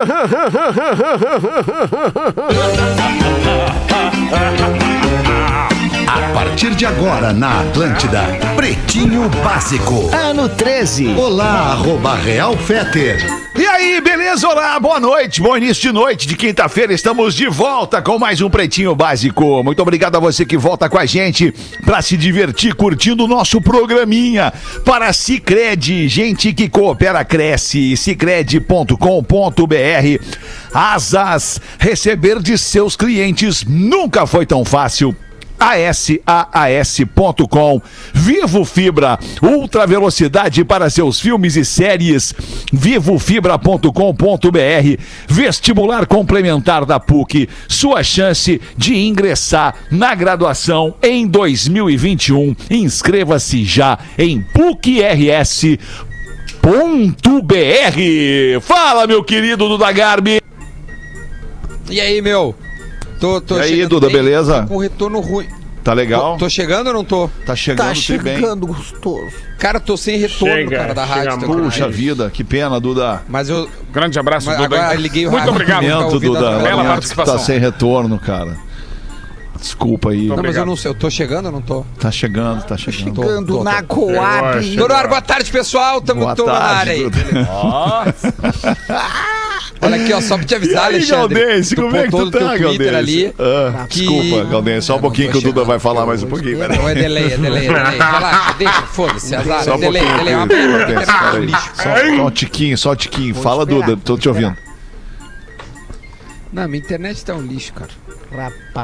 A partir de agora na Atlântida, Pretinho Básico. Ano 13. Olá, arroba Real Feter. E aí, beleza? Olá, boa noite, bom início de noite de quinta-feira. Estamos de volta com mais um Pretinho Básico. Muito obrigado a você que volta com a gente para se divertir curtindo o nosso programinha. Para Cicred, gente que coopera cresce. Cicred.com.br. Asas, receber de seus clientes nunca foi tão fácil asaas.com. Vivo Fibra, ultra velocidade para seus filmes e séries. Vivofibra.com.br. Vestibular complementar da PUC. Sua chance de ingressar na graduação em 2021. Inscreva-se já em PUCRS.br. Fala, meu querido Duda Garbi. E aí, meu? Tô, tô E aí, Duda, bem, beleza? tô Com retorno ruim. Tá legal? Tô, tô chegando ou não tô? Tá chegando, Tá tudo bem. chegando gostoso. Cara, tô sem retorno, Chega, cara, da chega rádio. Puxa vida, que pena, Duda. Mas eu. Grande abraço, Mas Duda. agora liguei o Muito rádio. obrigado. Lamento, Duda. bela participação. Tá sem retorno, cara. Desculpa aí. Não, mas eu não sei. Eu tô chegando ou não tô? Tá chegando, tá chegando. Tô, Chegando tô, na tô. Coab. Chegou. Dona Ar, boa tarde, pessoal. Tamo Boa na área aí. Duda. Olha aqui, ó, só pra te avisar, aí, Alexandre. Galdense, como é que tu no tá, Galdense? ali. Ah, que- Desculpa, Galdense, só um não pouquinho que o Duda vai falar mais um pouquinho. peraí. Não, é delay, é delay, é delay. Lá, deixa, foda-se, azar. Só É um delay, pouquinho, delay. É é um. Só, só um tiquinho, só um tiquinho. Fala, esperar, Duda, tô te ouvindo. Não, minha internet tá um lixo, cara.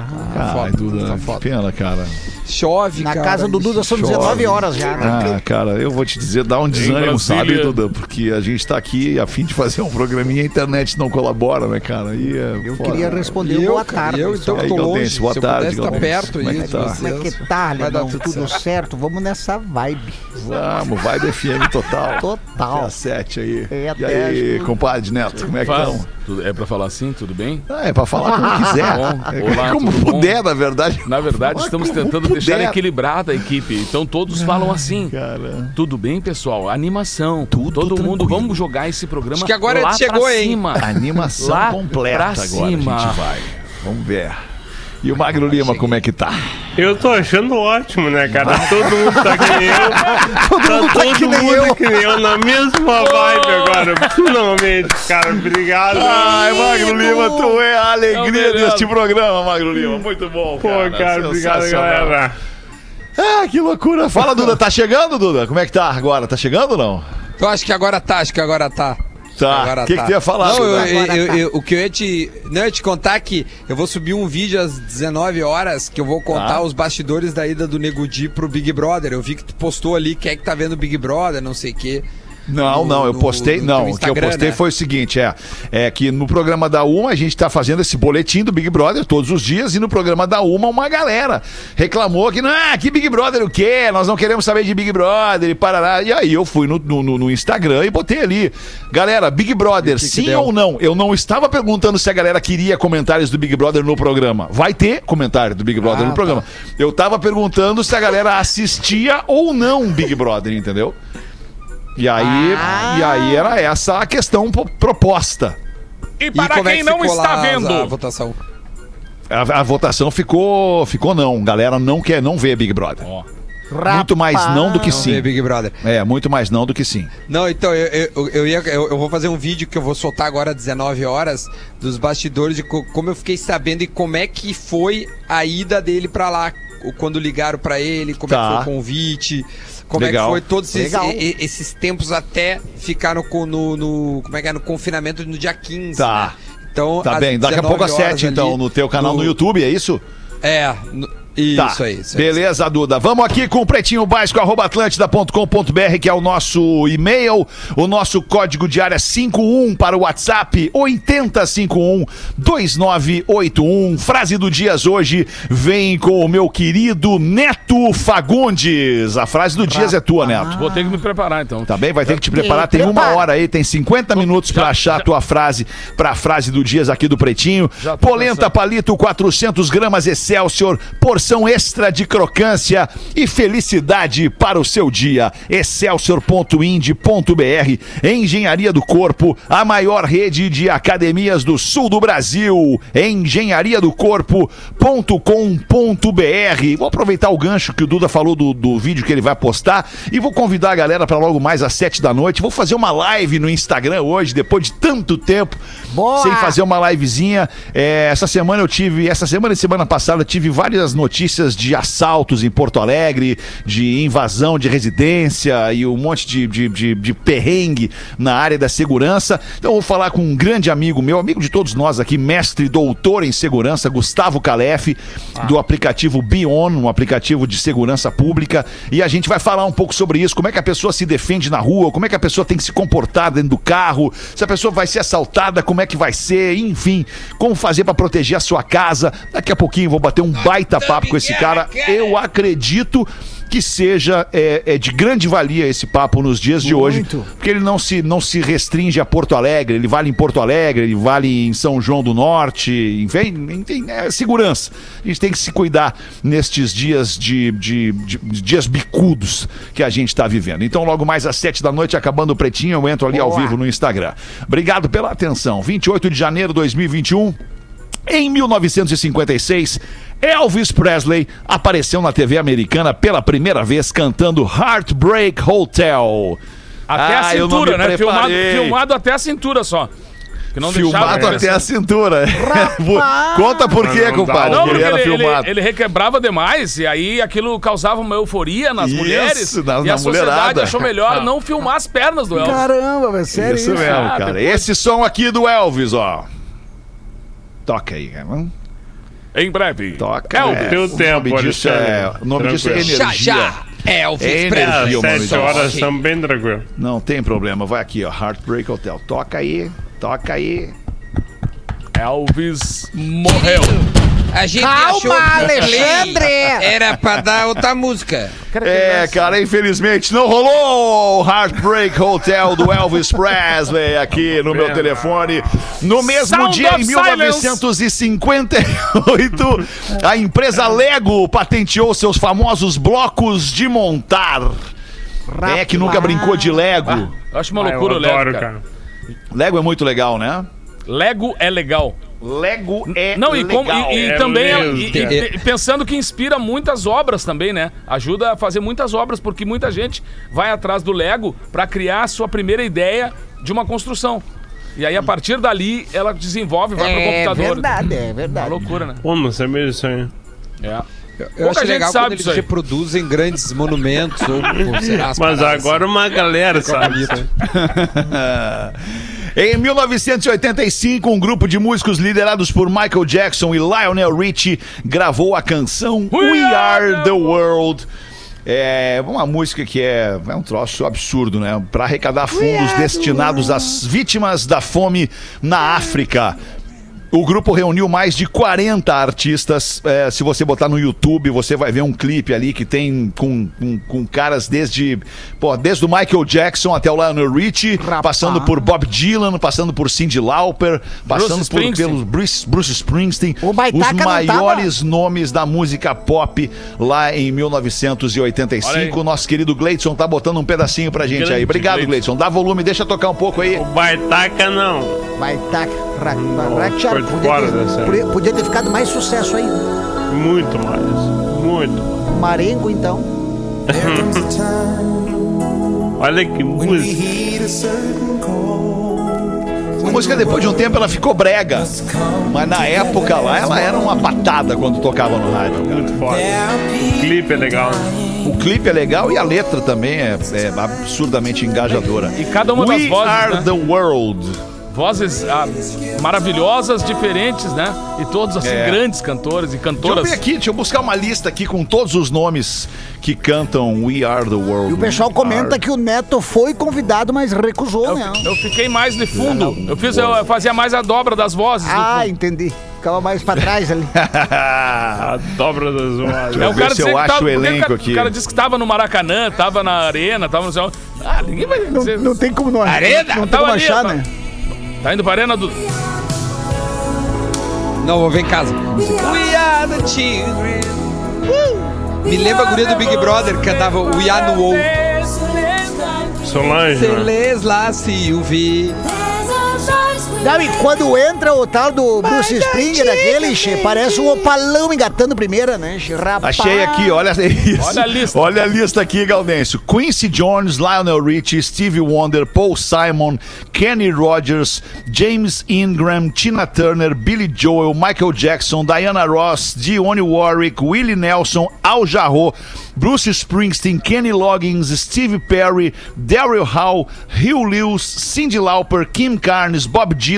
Rapaz. Ai, foda, Duda, tá que foda. pena, cara. Chove, Na cara. casa do Duda são chove. 19 horas já. né? Ah, cara, eu vou te dizer, dá um desânimo, sabe, Duda? Porque a gente tá aqui a fim de fazer um programinha e a internet não colabora, né, cara? Aí é Eu foda. queria responder E eu, boa cara, tarde. e eu, então, E aí, tô Galdense, boa Se eu tarde, pudesse estar Galdense. perto Como é aí, que tá? Como é que tá, vai dar Alemão? tudo Tudo certo. certo. Vamos nessa vibe. Vamos, vibe FM total. Total. Às sete aí. É, e aí, compadre Neto, como é que estão? É pra falar assim, tudo bem? Ah, é pra falar como quiser. Bom, É olá, como tudo bom? puder, na verdade. Na verdade, estamos como tentando puder. deixar equilibrada a equipe. Então todos falam assim. Cara. Tudo bem, pessoal? Animação. Tudo Todo mundo, tranquilo. vamos jogar esse programa Acho que agora lá chegou, pra hein? cima. Animação Lá completa pra agora cima. a gente vai. Vamos ver. E o Magro Lima, como é que tá? Eu tô achando ótimo, né, cara? Todo mundo tá que nem eu. Tá todo que nem mundo eu. que nem eu na mesma vibe agora. Finalmente, cara. Obrigado. Ai, Magro Lima, tu é a alegria melhor. deste programa, Magro Lima. Muito bom, Pô, cara, obrigado, Sensacional. galera. Ah, que loucura. Fala, Duda, tá chegando, Duda? Como é que tá agora? Tá chegando ou não? Eu acho que agora tá, acho que agora tá. Tá. Agora O que, tá. que tu ia falar, Não, eu, eu- tá. eu- o que eu ia te. Não, eu ia te contar que eu vou subir um vídeo às 19 horas que eu vou contar Tá. os bastidores da ida do Nego Di pro Big Brother. Eu vi que tu postou ali quem é que tá vendo o Big Brother, não sei o quê. Não, no- não, eu no- postei. no não, teu o que eu postei né? foi o seguinte: é, é que no programa da Uma a gente tá fazendo esse boletim do Big Brother todos os dias, e no programa da Uma uma galera reclamou que, não, ah, que Big Brother o quê? Nós não queremos saber de Big Brother e parará. E aí eu fui no, no, no- no Instagram e botei ali. Galera, Big Brother, que que sim deu? ou não? Eu não estava perguntando se a galera queria comentários do Big Brother no programa. Vai ter comentário do Big Brother Ah, no programa. Eu tava perguntando se a galera assistia ou não Big Brother, entendeu? E aí, Ah. e aí era essa a questão po- proposta. E E para como é quem que não está lá vendo, A votação. A, a votação ficou, ficou não. Galera não quer, não vê Big Brother. Ó, Muito mais não do que Não sim. vê Big Brother. É, muito mais não do que sim. Não, então, eu, eu, eu, ia, eu, eu vou fazer um vídeo que eu vou soltar agora às 19 horas dos bastidores de co- como eu fiquei sabendo e como é que foi a ida dele pra lá. Quando ligaram pra ele, como é Tá. que foi o convite, como é Legal. que foi todos esses, e- esses tempos até ficar no, no, no- como é que é, no confinamento no dia 15. Tá. né? Então, Tá bem. Daqui a 19 pouco às horas 7, ali então, no teu canal no, YouTube, é isso? É, no- isso Tá. aí. Isso aí. Beleza, Duda. Vamos aqui com o pretinho básico, arroba atlântida.com.br, que é o nosso e-mail. O nosso código de área 51 para o WhatsApp, 8051-2981. Frase do Dias hoje vem com o meu querido Neto Fagundes. A frase do Dias é tua, Neto. vou ter que me preparar então. Tá bem? Vai ter que te preparar. Tem uma hora aí, tem 50 minutos pra achar a tua frase pra frase do Dias aqui do Pretinho. Polenta pensando. palito 400 gramas Excelsior por porção extra de crocância e felicidade para o seu dia. Excelsior.ind.br Engenharia do Corpo, a maior rede de academias do sul do Brasil. Engenharia do Corpo.com.br. Vou aproveitar o gancho que o Duda falou do, do vídeo que ele vai postar e vou convidar a galera para logo mais às sete da noite. Vou fazer uma live no Instagram hoje, depois de tanto tempo, Boa! sem fazer uma livezinha. É, essa semana eu tive, essa semana e semana passada, eu tive várias notícias de assaltos em Porto Alegre, de invasão de residência e um monte de, de, de, de perrengue na área da segurança. Então eu vou falar com um grande amigo meu, amigo de todos nós aqui, mestre doutor em segurança, Gustavo Calef, do aplicativo Bion, um aplicativo de segurança pública. E a gente vai falar um pouco sobre isso, como é que a pessoa se defende na rua, como é que a pessoa tem que se comportar dentro do carro, se a pessoa vai ser assaltada, como é que vai ser, enfim, como fazer para proteger a sua casa. Daqui a pouquinho vou bater um baita papo com esse cara. Eu acredito que seja é, é de grande valia esse papo nos dias de hoje, Muito. porque ele não se, não se restringe a Porto Alegre, ele vale em Porto Alegre, ele vale em São João do Norte, enfim, é segurança. A gente tem que se cuidar nestes dias de, de- de- de dias bicudos que a gente está vivendo. Então, logo mais às sete da noite, acabando o pretinho, eu entro ali ao Boa. vivo no Instagram. Obrigado pela atenção. 28 de janeiro de 2021. Em 1956, Elvis Presley apareceu na TV americana pela primeira vez cantando Heartbreak Hotel. Até Ah, a eu não cintura, me né? Filmado, filmado até a cintura só. Que não filmado até a cintura. Conta por quê, compadre? Não, que porque ele era ele, ele, requebrava demais e aí aquilo causava uma euforia nas Isso, mulheres. na- e na a sociedade mulherada. achou melhor não filmar as pernas do Elvis. Caramba, velho, sério Isso isso? mesmo, Ah, cara. depois- Esse som aqui do Elvis, ó. Toca aí, cara. Em breve. Toca. Elvis. é. Teu o tempo, nome disso é, o nome disso é Tranquilo. energia. Já, já. Elvis É Presley. energia, sete horas estamos bem tranquilos. Não tem problema. Vai aqui, ó. Heartbreak Hotel. Toca aí. Toca aí. Elvis morreu. A gente Calma, achou que o Alexandre! Era pra dar outra música. É, cara, infelizmente não rolou o Heartbreak Hotel do Elvis Presley aqui no meu telefone. No mesmo Sound dia, em 1958, a empresa Lego patenteou seus famosos blocos de montar. É que nunca brincou de Lego. Eu acho uma Ah, eu loucura o Lego, adoro, cara. cara. Lego é muito legal, né? Lego é legal. Lego é Não, e, com- legal. e- e É também é- e- e- e pensando que inspira muitas obras também, né? Ajuda a fazer muitas obras, porque muita gente vai atrás do Lego pra criar a sua primeira ideia de uma construção. E aí, a partir dali, ela desenvolve, vai pro É computador. verdade, é Uma verdade. loucura, né? Pô, não sabia disso aí. É. Eu Pouca acho gente legal sabe quando eles reproduzem grandes monumentos ou, ou as Mas paradas agora uma galera sabe. Em 1985, um grupo de músicos liderados por Michael Jackson e Lionel Richie gravou a canção We, Are the World. É uma música que é, é um troço absurdo, né? Para arrecadar fundos destinados às vítimas da fome na África. O grupo reuniu mais de 40 artistas. É, se você botar no YouTube, você vai ver um clipe ali que tem com, com, com caras desde, pô, desde o Michael Jackson até o Lionel Richie, Rapaz. passando por Bob Dylan, passando por Cyndi Lauper, passando por, pelos Bruce, Bruce Springsteen, O Baitaca os maiores nomes da música pop lá em Olha 1985. aí. O nosso querido Gleidson tá botando um pedacinho pra gente Grande aí. Obrigado, Gleidson. Dá volume, deixa tocar um pouco aí. O Baitaca não. Vai ra- Não, Rachar, foi de podia, podia- ter ficado mais sucesso aí. Muito mais. Muito. Marengo, então. Olha que música. A música, depois de um tempo, ela ficou brega. Mas na época lá, ela era uma patada quando tocava no rádio. cara. Muito foda. O clipe é legal. O clipe é legal e a letra também é, é absurdamente engajadora. E cada uma das We vozes, are né? the world. Vozes ah, maravilhosas, diferentes, né? E todos, assim, É. grandes cantores e Deixa eu cantoras. ver aqui, deixa eu buscar uma lista aqui com todos os nomes que cantam We Are the World. E o pessoal We comenta Are- que o Neto foi convidado, mas recusou, Eu, né? eu fiquei mais de fundo. Eu, fiz, eu fazia mais a dobra das vozes. Ah, entendi. Ficava mais pra trás ali. A dobra das vozes. É, o ver cara se eu acho tava, o elenco ca- aqui. O cara disse que tava no Maracanã, tava na arena, tava no céu. Ah, ninguém vai Não, dizer. não tem como não Arena, Não tem tava como ali, achar, né? Tá indo pra arena do. Não, vou ver em casa. We are the children Me lembra a guria do Big Brother que cantava o Yanuou. Solange, né? Celes lá se o vi. Não, e quando entra o tal do Bruce Springer, aquele, che, parece um opalão engatando primeira, né? che, Rapaz. Achei aqui, olha isso. Olha a lista. Olha a lista aqui, Gaudêncio. Quincy Jones, Lionel Richie, Stevie Wonder, Paul Simon, Kenny Rogers, James Ingram, Tina Turner, Billy Joel, Michael Jackson, Diana Ross, Dionne Warwick, Willie Nelson, Al Jarreau, Bruce Springsteen, Kenny Loggins, Steve Perry, Daryl Hall, Hugh Lewis, Cyndi Lauper, Kim Carnes, Bob Dylan,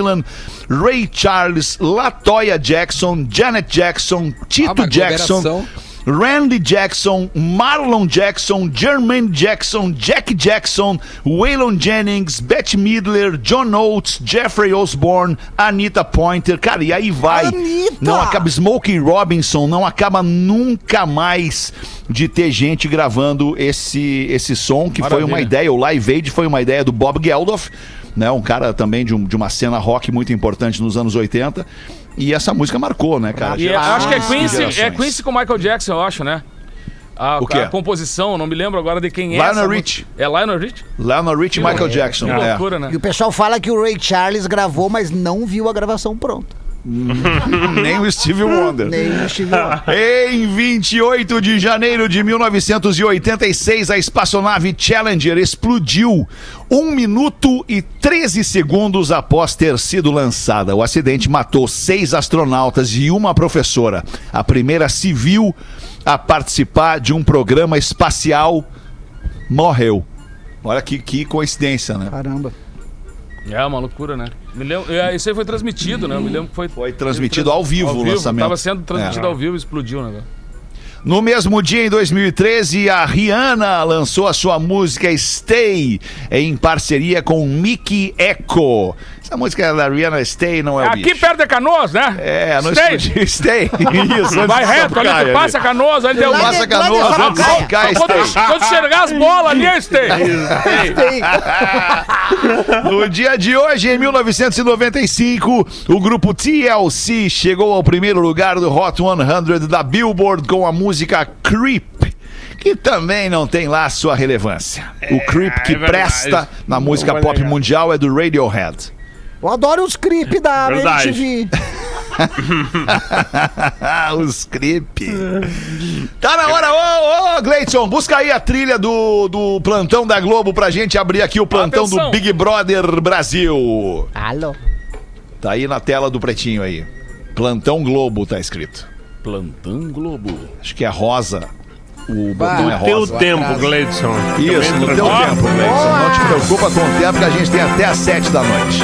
Ray Charles, Latoya Jackson, Janet Jackson, Tito Ah, Jackson. Randy Jackson, Marlon Jackson, Jermaine Jackson, Jack Jackson, Waylon Jennings, Bette Midler, John Oates, Jeffrey Osborne, Anita Pointer, cara, e aí vai. Anitta! Não acaba Smokey Robinson, não acaba nunca mais de ter gente gravando esse esse som que foi Maravilha. uma ideia, o Live Aid foi uma ideia do Bob Geldof, né, um cara também de, um- de uma cena rock muito importante nos anos 80. E essa música marcou, né, cara? E eu acho que é Quincy, é. Quincy com Michael Jackson, eu acho, né? A, O quê? a composição, não me lembro agora de quem é. Lionel essa Richie. música. É Lionel Rich? Lionel Richie e Michael loucura, Jackson. Que é. loucura, né? E o pessoal fala que o Ray Charles gravou, mas não viu a gravação pronta. Nem o Steve Wonder. Nem o Steve Wonder. Em 28 de janeiro de 1986, a espaçonave Challenger explodiu um minuto e 13 segundos após ter sido lançada. O acidente matou seis astronautas e uma professora, a primeira civil a participar de um programa espacial, morreu. Olha que, que coincidência, né? Caramba. É uma loucura, né? Me lembro, é, isso aí foi transmitido, né? Eu me lembro que foi. Foi transmitido ao vivo o lançamento. Tava sendo transmitido É. ao vivo e explodiu, né? No mesmo dia, em 2013, a Rihanna lançou a sua música Stay em parceria com Mickey Echo. Essa música da Rihanna Stay não é o Aqui bicho. perto de Canoas, né? É, no Stay. Stay. Isso, Vai reto ali, tu passa Canoas, ali. Lá Passa de- Canoas, de Stay. quando enxergar as bolas ali, é Stay. Tem. No dia de hoje, em 1995, o grupo TLC chegou ao primeiro lugar do Hot 100 da Billboard com a música Creep. Que também não tem lá sua relevância. O Creep que é presta na Não música pop mundial é do Radiohead. Eu adoro os creep da Verdade. MTV. Os Creep. Tá na hora, ô, ô, Gleidson, busca aí a trilha do, do plantão da Globo pra gente abrir aqui o plantão Atenção. do Big Brother Brasil. Alô. Tá aí na tela do pretinho aí. Plantão Globo tá escrito. Plantão Globo. Acho que é rosa. O botão é Teu rosa. tempo, Gleidson. Isso, no teu tempo, Gleison. Não te preocupa com o tempo que a gente tem até às sete da noite.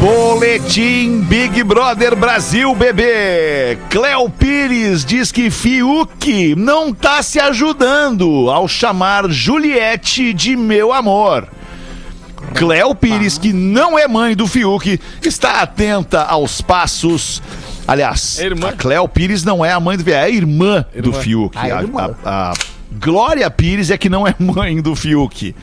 Boletim Big Brother Brasil, bebê. Cléo Pires diz que Fiuk não tá se ajudando ao chamar Juliette de meu amor. Cléo Pires, que não é mãe do Fiuk, está atenta aos passos. Aliás, É irmã. a Cléo Pires não é a mãe do Fiuk, é a irmã, do Irmã. Fiuk. A A, irmã. a- a Glória Pires é que não é mãe do Fiuk.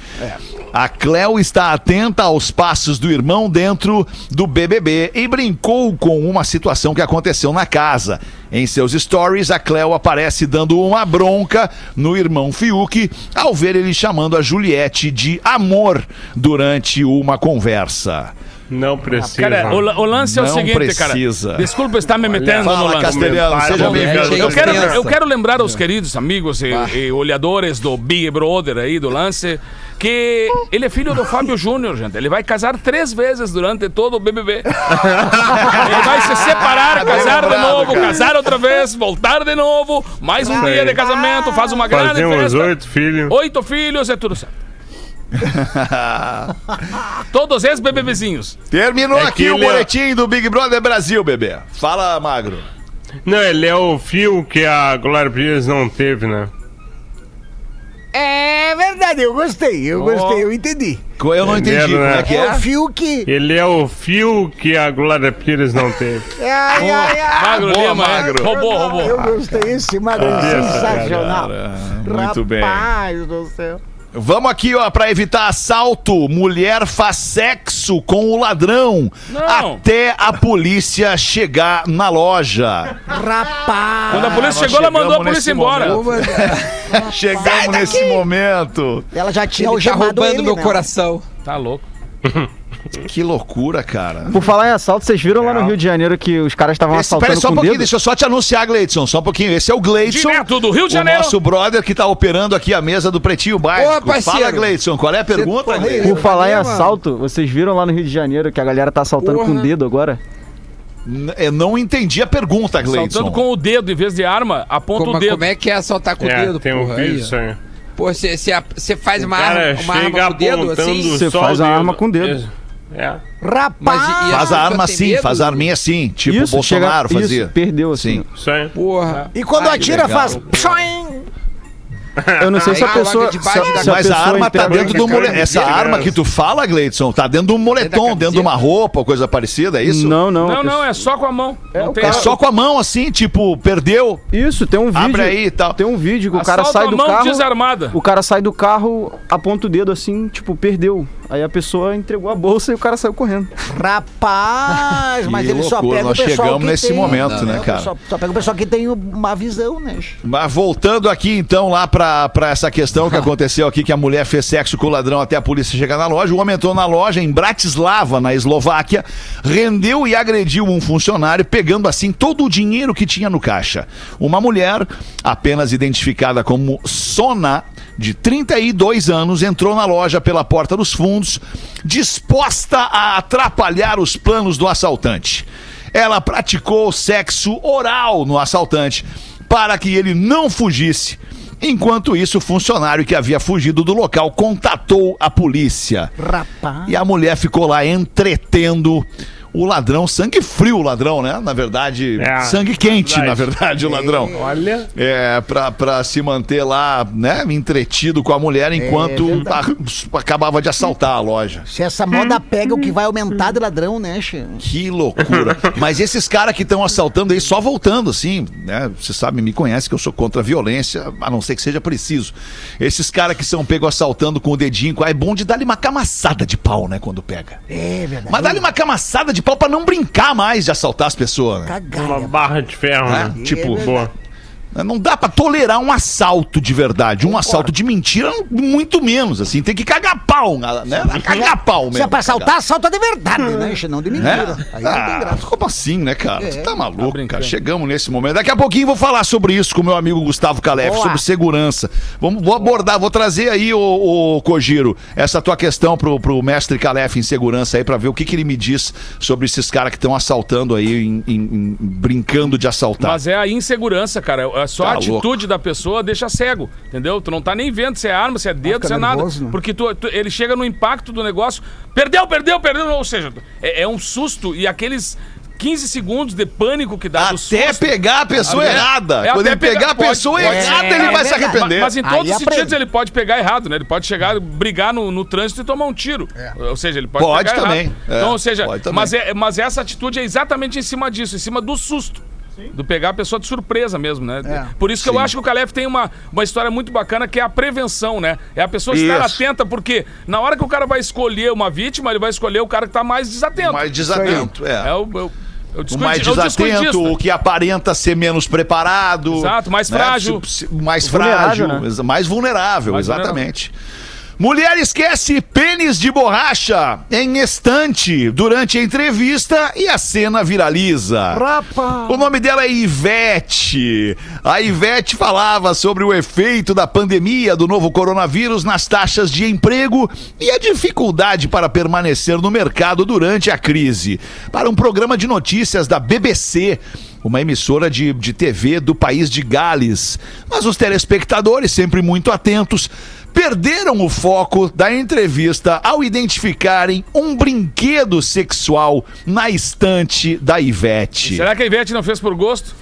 A Cléo está atenta aos passos do irmão dentro do BBB e brincou com uma situação que aconteceu na casa. Em seus stories, a Cléo aparece dando uma bronca no irmão Fiuk ao ver ele chamando a Juliette de amor durante uma conversa. Não precisa. Cara, o, o lance é o Não seguinte, precisa. cara. Desculpa estar me metendo no lance. Castelhano, seja Bom, bem-vindo. Eu quero, eu quero lembrar aos queridos amigos e, e olhadores do Big Brother aí, do lance, que ele é filho do Fábio Júnior, gente. Ele vai casar três vezes durante todo o BBB. ele vai se separar, casar de novo, cara. casar outra vez, voltar de novo, mais um dia de casamento, faz uma grande Fazer uns festa. oito filhos. Oito filhos, é tudo certo. Todos eles bebezinhos. Terminou É aqui o é- boletim do Big Brother Brasil, bebê. Fala, Magro. Não, ele é o fio que a Glória Pires não teve, né? É verdade, eu gostei, eu gostei, eu entendi. Eu não entendi Entendo, como né? é que É é. o fio que. Ele é o fio que a Glória Pires não teve. Ai, ai, ai. Magro boa, Lima, é. Magro. roubou, roubou. Eu gostei, esse magro é Ah, sensacional. cara, muito bem. Rapaz do céu. Vamos aqui, ó, pra evitar assalto. Mulher faz sexo com o ladrão Não. até a polícia chegar na loja. Rapaz. Quando a polícia chegou, ela mandou a polícia embora. Chegamos nesse momento. Ela já tinha Ele tá algemado roubando ele, meu né? coração. Tá louco. Que loucura, cara. Por falar em assalto, vocês viram lá no Rio de Janeiro que os caras estavam Esse, pera assaltando só um com pouquinho, dedo? deixa eu só te anunciar, Gleidson, só um pouquinho. Esse é o Gleidson. Direto do Rio de o Janeiro. nosso brother que tá operando aqui a mesa do Pretinho Básico. Ô, parceiro. Fala, Gleidson, qual é a pergunta, porra, Gleidson? Por falar em assalto, vocês viram lá no Rio de Janeiro que a galera tá assaltando com Porra. o dedo agora? N- Eu não entendi a pergunta, Gleidson. Saltando com o dedo em vez de arma, aponta Como, o dedo. como é que é assaltar com o É, dedo, tem um porra? Aí, vídeo ó. isso aí. Pô, você faz O uma cara arma, uma arma com o dedo, assim? Você faz o a arma com o dedo. É. Rapaz. Mas Faz a arma assim, medo? faz a arminha assim, tipo isso, Bolsonaro chega, fazia. Isso, perdeu assim. Sim. Porra. E quando Ai, atira, legal. faz. psoing. Eu não sei se a pessoa. se- se Mas a pessoa arma tá dentro do cara moletom. Essa arma que tu fala, Gleidson, tá dentro de um moletom, dentro de uma roupa, ou coisa parecida, é isso? Não, não. a Não, não, é só com a mão. não o tem É cara- só com a mão assim, tipo, perdeu. Isso, tem um vídeo. Abre aí e tal. Tem um vídeo que o cara Assalto sai do mão carro. desarmada. O cara sai do carro, aponta o dedo assim, tipo, perdeu. Aí a pessoa entregou a bolsa e o cara saiu correndo. Rapaz, mas Que ele só loucura, pega nós o pessoal chegamos que nesse tem, momento, né, cara? Só, só pega o pessoal que tem uma visão, né? Mas voltando aqui então lá pra, pra essa questão que aconteceu aqui, que a mulher fez sexo com o ladrão até a polícia chegar na loja. O homem entrou na loja em Bratislava, na Eslováquia, rendeu e agrediu um funcionário, pegando assim todo o dinheiro que tinha no caixa. Uma mulher, apenas identificada como Sona, de 32 anos, entrou na loja pela porta dos fundos, disposta a atrapalhar os planos do assaltante. Ela praticou sexo oral no assaltante para que ele não fugisse. Enquanto isso, o funcionário que havia fugido do local contatou a polícia. Rapaz. E a mulher ficou lá entretendo o ladrão, sangue frio o ladrão, né? Na verdade, É, sangue quente, verdade. na verdade, o ladrão. Olha. É, pra, pra se manter lá, né, entretido com a mulher enquanto a- acabava de assaltar a loja. Se essa moda pega, o que vai aumentar de ladrão, né, Che? Que loucura. Mas esses caras que estão assaltando aí, só voltando, assim, né? Você sabe, me conhece que eu sou contra a violência, a não ser que seja preciso. Esses caras que são pegos assaltando com o dedinho, é bom de dar-lhe uma camaçada de pau, né? Quando pega. É verdade. Mas dá-lhe uma camaçada de pau pra não brincar mais de assaltar as pessoas, né? Cagalha. Uma barra de ferro, É, né? tipo, boa. Não dá pra tolerar um assalto de verdade. Um assalto de mentira, muito menos, assim. Tem que cagar pau, né? Cagar pau mesmo. Se é pra assaltar, assalta de verdade, né, Che? Não de mentira. É? Aí não tem Ah, graça. como assim, né, cara? É, Você tá maluco, cara. brincando. Chegamos nesse momento. Daqui a pouquinho vou falar sobre isso com o meu amigo Gustavo Calef, Boa. sobre segurança. Vamos, vou abordar, vou trazer aí, o, o Kojiro, essa tua questão pro, pro mestre Calef em segurança aí, pra ver o que, que ele me diz sobre esses caras que estão assaltando aí, em- em- em- brincando de assaltar. Mas é a insegurança, cara. É só Tá a atitude da pessoa deixa cego, entendeu? Tu não tá nem vendo se é arma, se é dedo, fica se é nada. nervoso, né? Porque tu, tu- ele chega no impacto do negócio, perdeu, perdeu, perdeu. Ou seja, é, é um susto e aqueles 15 segundos de pânico que dá do Até susto. pegar a pessoa errada. é, Quando ele pegar pegar- a pessoa pode- errada, pode- ele é vai se verdade. arrepender. Mas em Aí todos os sentidos ele pode pegar errado, né? Ele pode chegar, brigar no, no trânsito e tomar um tiro. Ou seja, ele pode, Pode pegar também, errado. é, Então, ou seja, pode também. mas, é, mas essa atitude é exatamente em cima disso, em cima do susto. Do pegar a pessoa de surpresa mesmo, né? É. Por isso que Sim. eu acho que o Calef tem uma, uma história muito bacana que é a prevenção, né? É a pessoa estar Isso. atenta, porque na hora que o cara vai escolher uma vítima, ele vai escolher o cara que tá mais desatento. Mais desatento, é. É o, é o, o mais desatento, o que aparenta ser menos preparado. Exato, mais né? frágil. Mais Vulnerável, frágil, né? mais vulnerável, Mais exatamente. Mulher esquece pênis de borracha em estante durante a entrevista e a cena viraliza. Rapaz. O nome dela é Ivete. A Ivete falava sobre o efeito da pandemia do novo coronavírus nas taxas de emprego e a dificuldade para permanecer no mercado durante a crise. Para um programa de notícias da BBC, uma emissora de, de TV do país de Gales. Mas os telespectadores, sempre muito atentos, perderam o foco da entrevista ao identificarem um brinquedo sexual na estante da Ivete. Será que a Ivete não fez por gosto?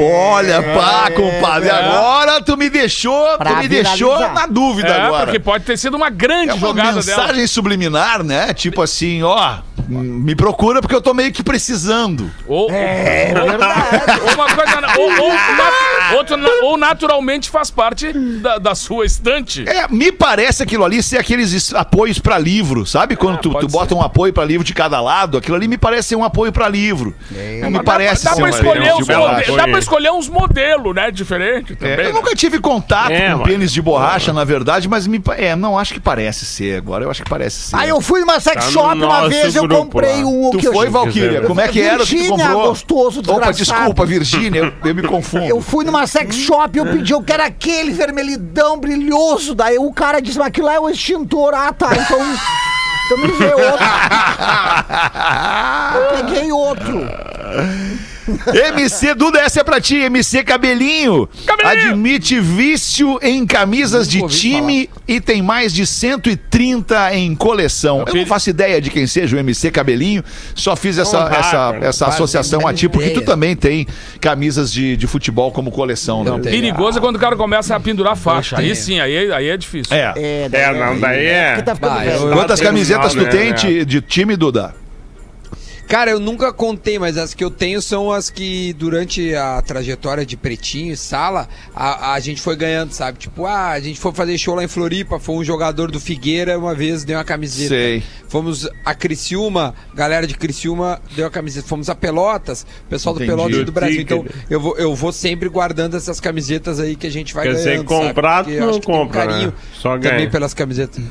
Olha, pá, compadre, agora tu me deixou, Pra tu me deixou viralizar. na dúvida É, agora. porque pode ter sido uma grande É uma jogada mensagem dela. subliminar, né? Tipo assim, ó, Me procura porque eu tô meio que precisando. Ou, É verdade. ou uma coisa. Ou, ou, nat- ou naturalmente faz parte da, da sua estante. É, me parece aquilo ali ser aqueles es- apoios pra livro, sabe? Quando Ah, tu, tu bota um apoio pra livro de cada lado, aquilo ali me parece ser um apoio pra livro. Não me parece dá, dá ser pra um escolher uns borracha. dá pra escolher uns modelos, né? Diferente É, também. eu né? nunca tive contato É, com mas- pênis de borracha, na verdade, mas me, é, não acho que parece ser agora. Eu acho que parece ser. Aí eu fui numa sex Tá no shop uma nosso vez, eu comprei lá. um Tu que eu foi, Valkyria? Como é que era tu Virgínia, comprou? gostoso, Opa, desgraçado. desculpa, Virgínia, eu, eu me confundo. Eu fui numa sex shop e eu pedi, eu quero aquele vermelhidão brilhoso. Daí o cara disse, mas aquilo lá é o extintor. Ah, tá, então. Então me vê outro. Eu peguei outro. MC Duda, essa é pra ti. MC Cabelinho. Cabelinho! Admite vício em camisas de time e tem mais de 130 em coleção. Eu não faço ideia de quem seja o MC Cabelinho. Só fiz essa, Não essa, cara. essa associação a ti, porque tu também tem camisas de, de futebol como coleção, Não né? tem. Perigoso é quando o cara começa a pendurar faixa. Aí tenho. sim, aí, aí é difícil. É. É, É, não, daí é. Tá eu- Quantas camisetas tu tem né? de, de time, Duda? Cara, eu nunca contei, mas as que eu tenho são as que durante a trajetória de Pretinho e Sala, a, a gente foi ganhando, sabe? Tipo, ah, a gente foi fazer show lá em Floripa, foi um jogador do Figueira, uma vez deu uma camiseta. Sei. Fomos a Criciúma, galera de Criciúma deu a camiseta. Fomos a Pelotas, pessoal do Entendi. Pelotas e do Brasil. Então, eu vou, eu vou sempre guardando essas camisetas aí que a gente vai Quer ganhando, sabe? comprar, Porque eu não tem um compra, né? carinho Só também ganha. pelas camisetas.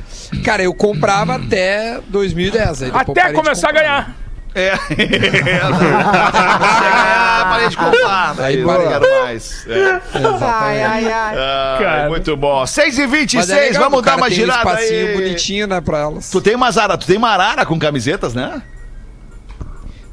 Cara, eu comprava até 2010. Aí depois Até começar a ganhar. É. ah, parei de comprar. Aí, não quero mais. É. Ai, ai, ai. Ah, muito bom. 6 e 26 Mas é legal, vamos dar uma tem girada um espacinho aí. bonitinho, né, pra elas. Tu tem umas ara, tu tem uma arara com camisetas, né?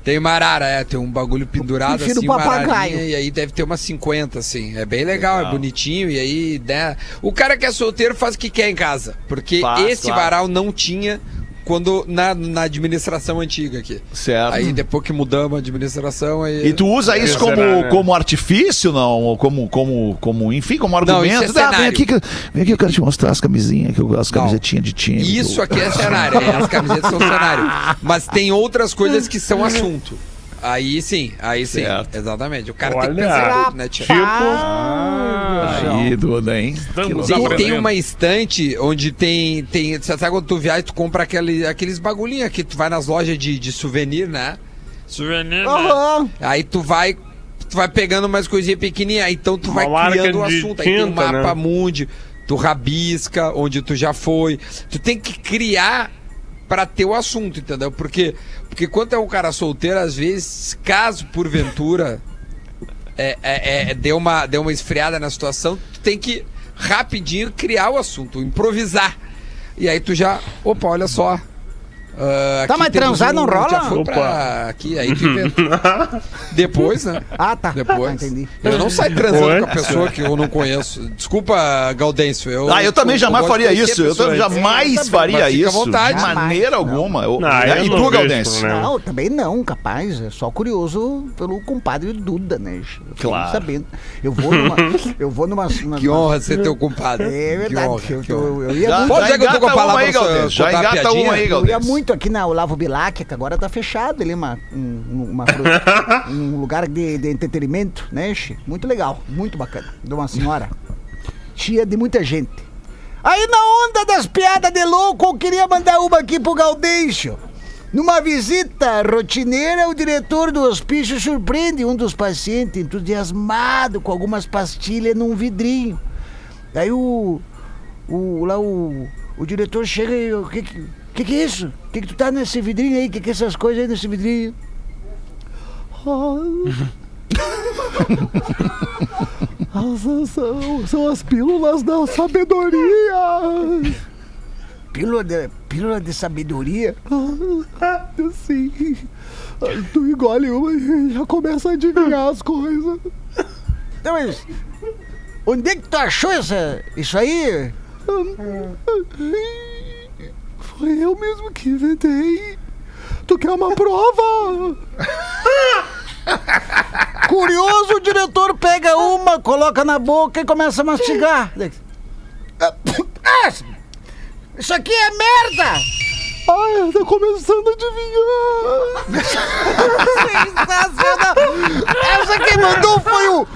Tem uma arara, é, tem um bagulho pendurado no assim, uma papagaio. ararinha, e aí deve ter umas 50, assim. É bem legal, é bonitinho, e aí, né? O cara que é solteiro faz o que quer em casa, porque Faz, esse claro. varal não tinha quando na, na administração antiga aqui. Certo. Aí depois que mudamos a administração, aí... E tu usa isso como, né? como artifício, não? Ou como, como, como, enfim, como argumento? isso é Ah, vem aqui, que, vem aqui, eu quero te mostrar as camisinhas, que eu, as Não. camisetinhas de time. Isso eu- aqui é cenário, é, as camisetas são cenário. Mas tem outras coisas que são assunto. Aí sim, aí sim, Certo. exatamente. O cara tem que Olha, pensar tudo, né, tia? Tipo, Aí, Duda, hein? Tem, tem uma estante onde tem. tem você sabe quando tu viaja e tu compra aquele, aqueles bagulhinhos que tu vai nas lojas de, de souvenir, né? Souvenir, né? Aham. Aí tu vai. Tu vai pegando umas coisinhas pequenininhas, aí então tu Uma vai criando o assunto. Aí tem um tinta, mapa né? mundi, tu rabisca onde tu já foi. Tu tem que criar pra ter o assunto, entendeu? Porque, porque quando é um cara solteiro, às vezes, caso porventura é, é, é, deu, uma, deu uma esfriada na situação, tu tem que rapidinho criar o assunto, improvisar. E aí tu já, opa, olha só. Ah, Tá, mas transar não rola? Já foi Opa. pra aqui, aí tu inventa. Depois, né? Ah, tá. Depois. Ah, entendi. Eu não saio transando Oi? com a pessoa que eu não conheço. Desculpa, Gaudêncio. Eu, Ah, eu também jamais gosto de faria isso. Eu também jamais Eu também, faria mas fica à isso. vontade. De maneira alguma. Eu- Não, eu E tu, problema. Não, também não, capaz. É só curioso pelo compadre Duda, né? Eu Claro. Sabendo. Eu vou numa. Eu vou numa. numa- Que honra ser teu compadre. É Que verdade. honra, eu, que eu, eu ia Já, muito. Pode já dizer que eu tô com a engata uma palavra. Já engata uma aí, Eu ia Galdense. Muito aqui na Olavo Bilac, que agora tá fechado ali, uma, um, uma, um lugar de, de entretenimento, né, Xi? Muito legal, muito bacana. De uma senhora. Tia de muita gente. Aí na onda das piadas de louco, eu queria mandar uma aqui pro Gaudêncio. Numa visita rotineira, o diretor do hospício surpreende um dos pacientes entusiasmado com algumas pastilhas num vidrinho. Daí o. o lá o. O diretor chega e. O que, que, que que é isso? O que, que tu tá nesse vidrinho aí? O que, que é essas coisas aí nesse vidrinho? Ah, são, são as pílulas da sabedoria. Pílula de, pílula de sabedoria? Ah, sim. Tu engole uma e já começa a adivinhar as coisas. Não, mas onde é que tu achou essa, isso aí? Foi eu mesmo que inventei. Tu quer uma prova? Curioso, o diretor pega uma, coloca na boca e começa a mastigar. É, é, isso aqui é merda! Ai, tá começando a adivinhar! Sensacional! Essa quem mandou foi o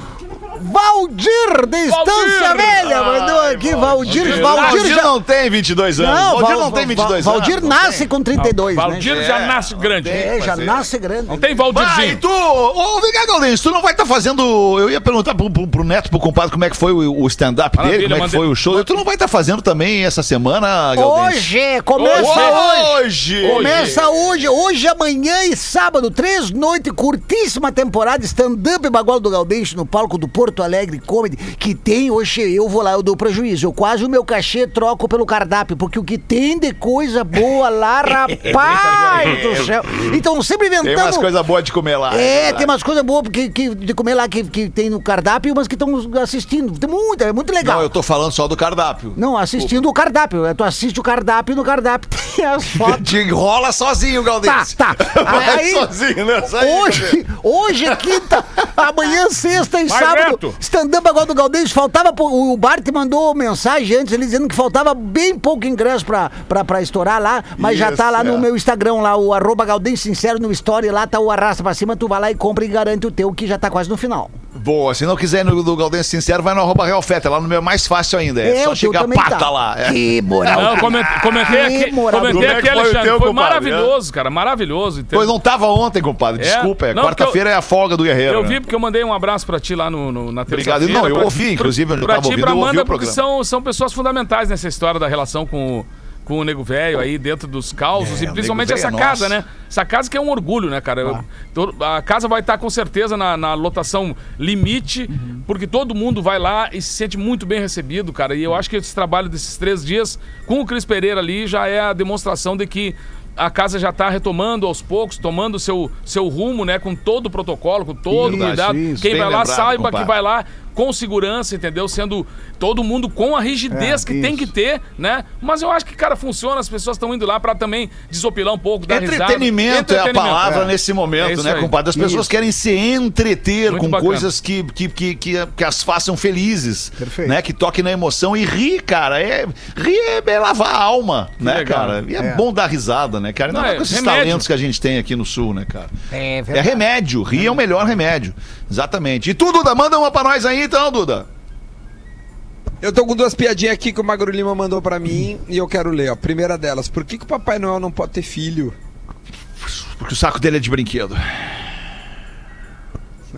Valdir de Estância Valdir! Velha mandou Ai, aqui. Valdir. Valdir, Valdir Valdir já... não tem 22 anos. Não, Valdir Val- não tem Val- 22 Valdir anos. não nasce com 32, Valdir né? já nasce grande. É, já nasce grande. Não tem Valdirzinho. tu, ô, vem cá, Galdêncio, tu não vai estar fazendo. Eu ia perguntar pro, pro, pro Neto, pro compadre, como é que foi o, o stand-up dele, como é que mandei- foi o show. Tu não vai estar fazendo também essa semana, Galdêncio? Hoje, começa hoje. Hoje! Começa hoje, hoje, amanhã e sábado, três noites, curtíssima temporada, stand-up Bagual do Gaudêncio no palco do Porto Alegre Comedy, que tem hoje, eu vou lá, eu dou prejuízo, eu quase o meu cachê troco pelo cardápio, porque o que tem de coisa boa lá, rapaz do céu. Então, sempre Tem inventando... umas coisas boas de comer lá. É, tem umas coisas boas que, que- de comer lá que, que tem no cardápio, mas que estão assistindo. Tem muita, é muito legal. Não, eu tô falando só do cardápio. Não, assistindo o cardápio. Tu assiste o cardápio e no cardápio tem as fotos. Te enrola sozinho, Tá, Galdêncio. tá. Vai Aí, sozinho, né? Sai, hoje, hoje é quinta, amanhã sexta e Vai, sábado. Beto. Stand-up agora do Galdês. Faltava. O Bart mandou mensagem antes, ele dizendo que faltava bem pouco ingresso pra, pra, pra estourar lá, mas já tá Isso, lá no é. meu Instagram, lá, o arroba Galdês Sincero no Story, lá tá o arrasta pra cima, tu vai lá e compra e garante o teu, que já tá quase no final. Boa, se não quiser ir no do Galdêncio Sincero, vai no arroba Real Feta, lá no meu é mais fácil ainda. É, o só chegar a pata tá. lá. é. Que moral. Não, comentei, comentei Que aqui, moral. comentei é que aqui, foi o Alexandre. teu, Foi compadre? maravilhoso, cara. Maravilhoso. entendeu? Pois não tava ontem, compadre. É? Desculpa, é, quarta-feira é a folga do Guerreiro. Eu né? vi porque eu mandei um abraço pra ti lá no, no- na Obrigado. terça-feira. Não, eu pra- ouvi, inclusive, eu já pra tava ti ouvindo, pra eu ouvi Amanda, o porque programa. são, são pessoas fundamentais nessa história da relação com, o- com o Nego Velho aí dentro dos causos É, e principalmente essa é casa, nosso. né? Essa casa que é um orgulho, né, cara? To- a casa vai estar com certeza na, na lotação limite, Uhum. porque todo mundo vai lá e se sente muito bem recebido, cara. E eu acho que esse trabalho desses três dias com o Cris Pereira ali já é a demonstração de que a casa já está retomando aos poucos, tomando seu, seu rumo, né? Com todo o protocolo, com todo o cuidado. Quem vai lá lembrado, saiba compadre. que vai lá com segurança, entendeu? Sendo todo mundo com a rigidez É, que tem isso. que ter, né? Mas eu acho que, cara, funciona, as pessoas estão indo lá para também desopilar um pouco, dar risada. Entretenimento é a palavra é. nesse É momento, isso né, aí. compadre? As pessoas Isso. querem se entreter Muito com bacana. coisas que, que, que, que, que as façam felizes, Perfeito. né? Que toquem na emoção e rir, cara. É, rir é, é lavar a alma, né, legal. cara? E é, É. bom dar risada, né, cara? Não, Não, é é com esses remédio. talentos que a gente tem aqui no Sul, né, cara? É É remédio. Rir é o melhor remédio. Exatamente. E tu, Duda, manda uma pra nós aí, então, Duda. Eu tô com duas piadinhas aqui que o Magro Lima mandou pra mim e eu quero ler, ó. Primeira delas, por que, que o Papai Noel não pode ter filho? Porque o saco dele é de brinquedo.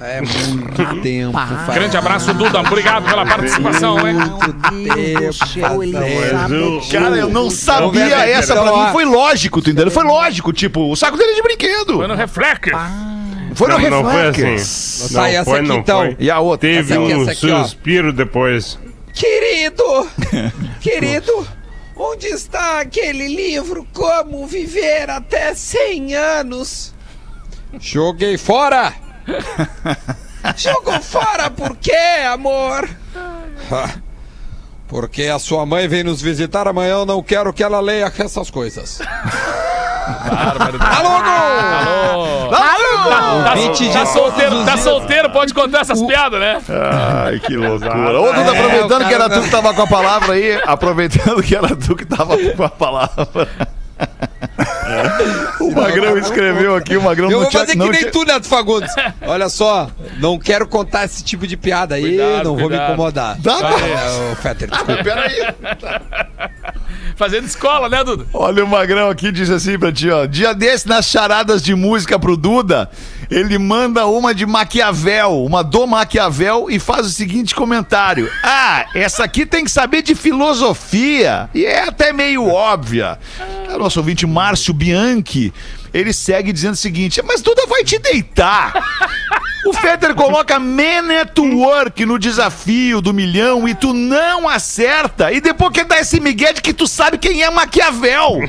É muito tempo. faz Grande abraço, Duda. Obrigado pela participação, hein? muito tempo. Cara, eu não sabia essa então, pra mim. Foi lógico, tu entendeu? Foi lógico. Tipo, o saco dele é de brinquedo. Foi no Reflex. Foi no Não, não foi assim. Não essa foi, aqui, não então? foi. E a outra? Teve Essa aqui, um essa aqui, ó. suspiro depois. Querido, querido, onde está aquele livro Como Viver Até 100 Anos? Joguei fora! Jogou fora por quê, amor? Ah, Porque a sua mãe vem nos visitar amanhã, eu não quero que ela leia essas coisas. Alô, Gu! Alô. Tá, Ouvinte de tá solteiro, tá solteiro, pode contar essas piadas, né? Ai, que loucura. Ô, Duda, É, aproveitando que era tu que tava com a palavra aí, aproveitando que era tu que tava com a palavra. O Magrão escreveu aqui, o Magrão Eu vou tinha- fazer que nem tinha- tu, Neto Fagundes. Olha só, não quero contar esse tipo de piada aí, Cuidado, não vou me cuidado. incomodar. Tá, tá. É, ô, Fetter, desculpa. Peraí. Fazendo escola, né, Duda? Olha o Magrão aqui, diz assim pra ti, ó. Dia desse, nas charadas de música pro Duda, ele manda uma de Maquiavel, uma do Maquiavel, e faz o seguinte comentário. Ah, essa aqui tem que saber de filosofia. E é até meio óbvia. O nosso ouvinte Márcio Bianchi, ele segue dizendo o seguinte, mas Duda vai te deitar. O Fetter coloca Man at Work no desafio do milhão e tu não acerta. E depois quer dar esse migué de que tu sabe quem é Maquiavel.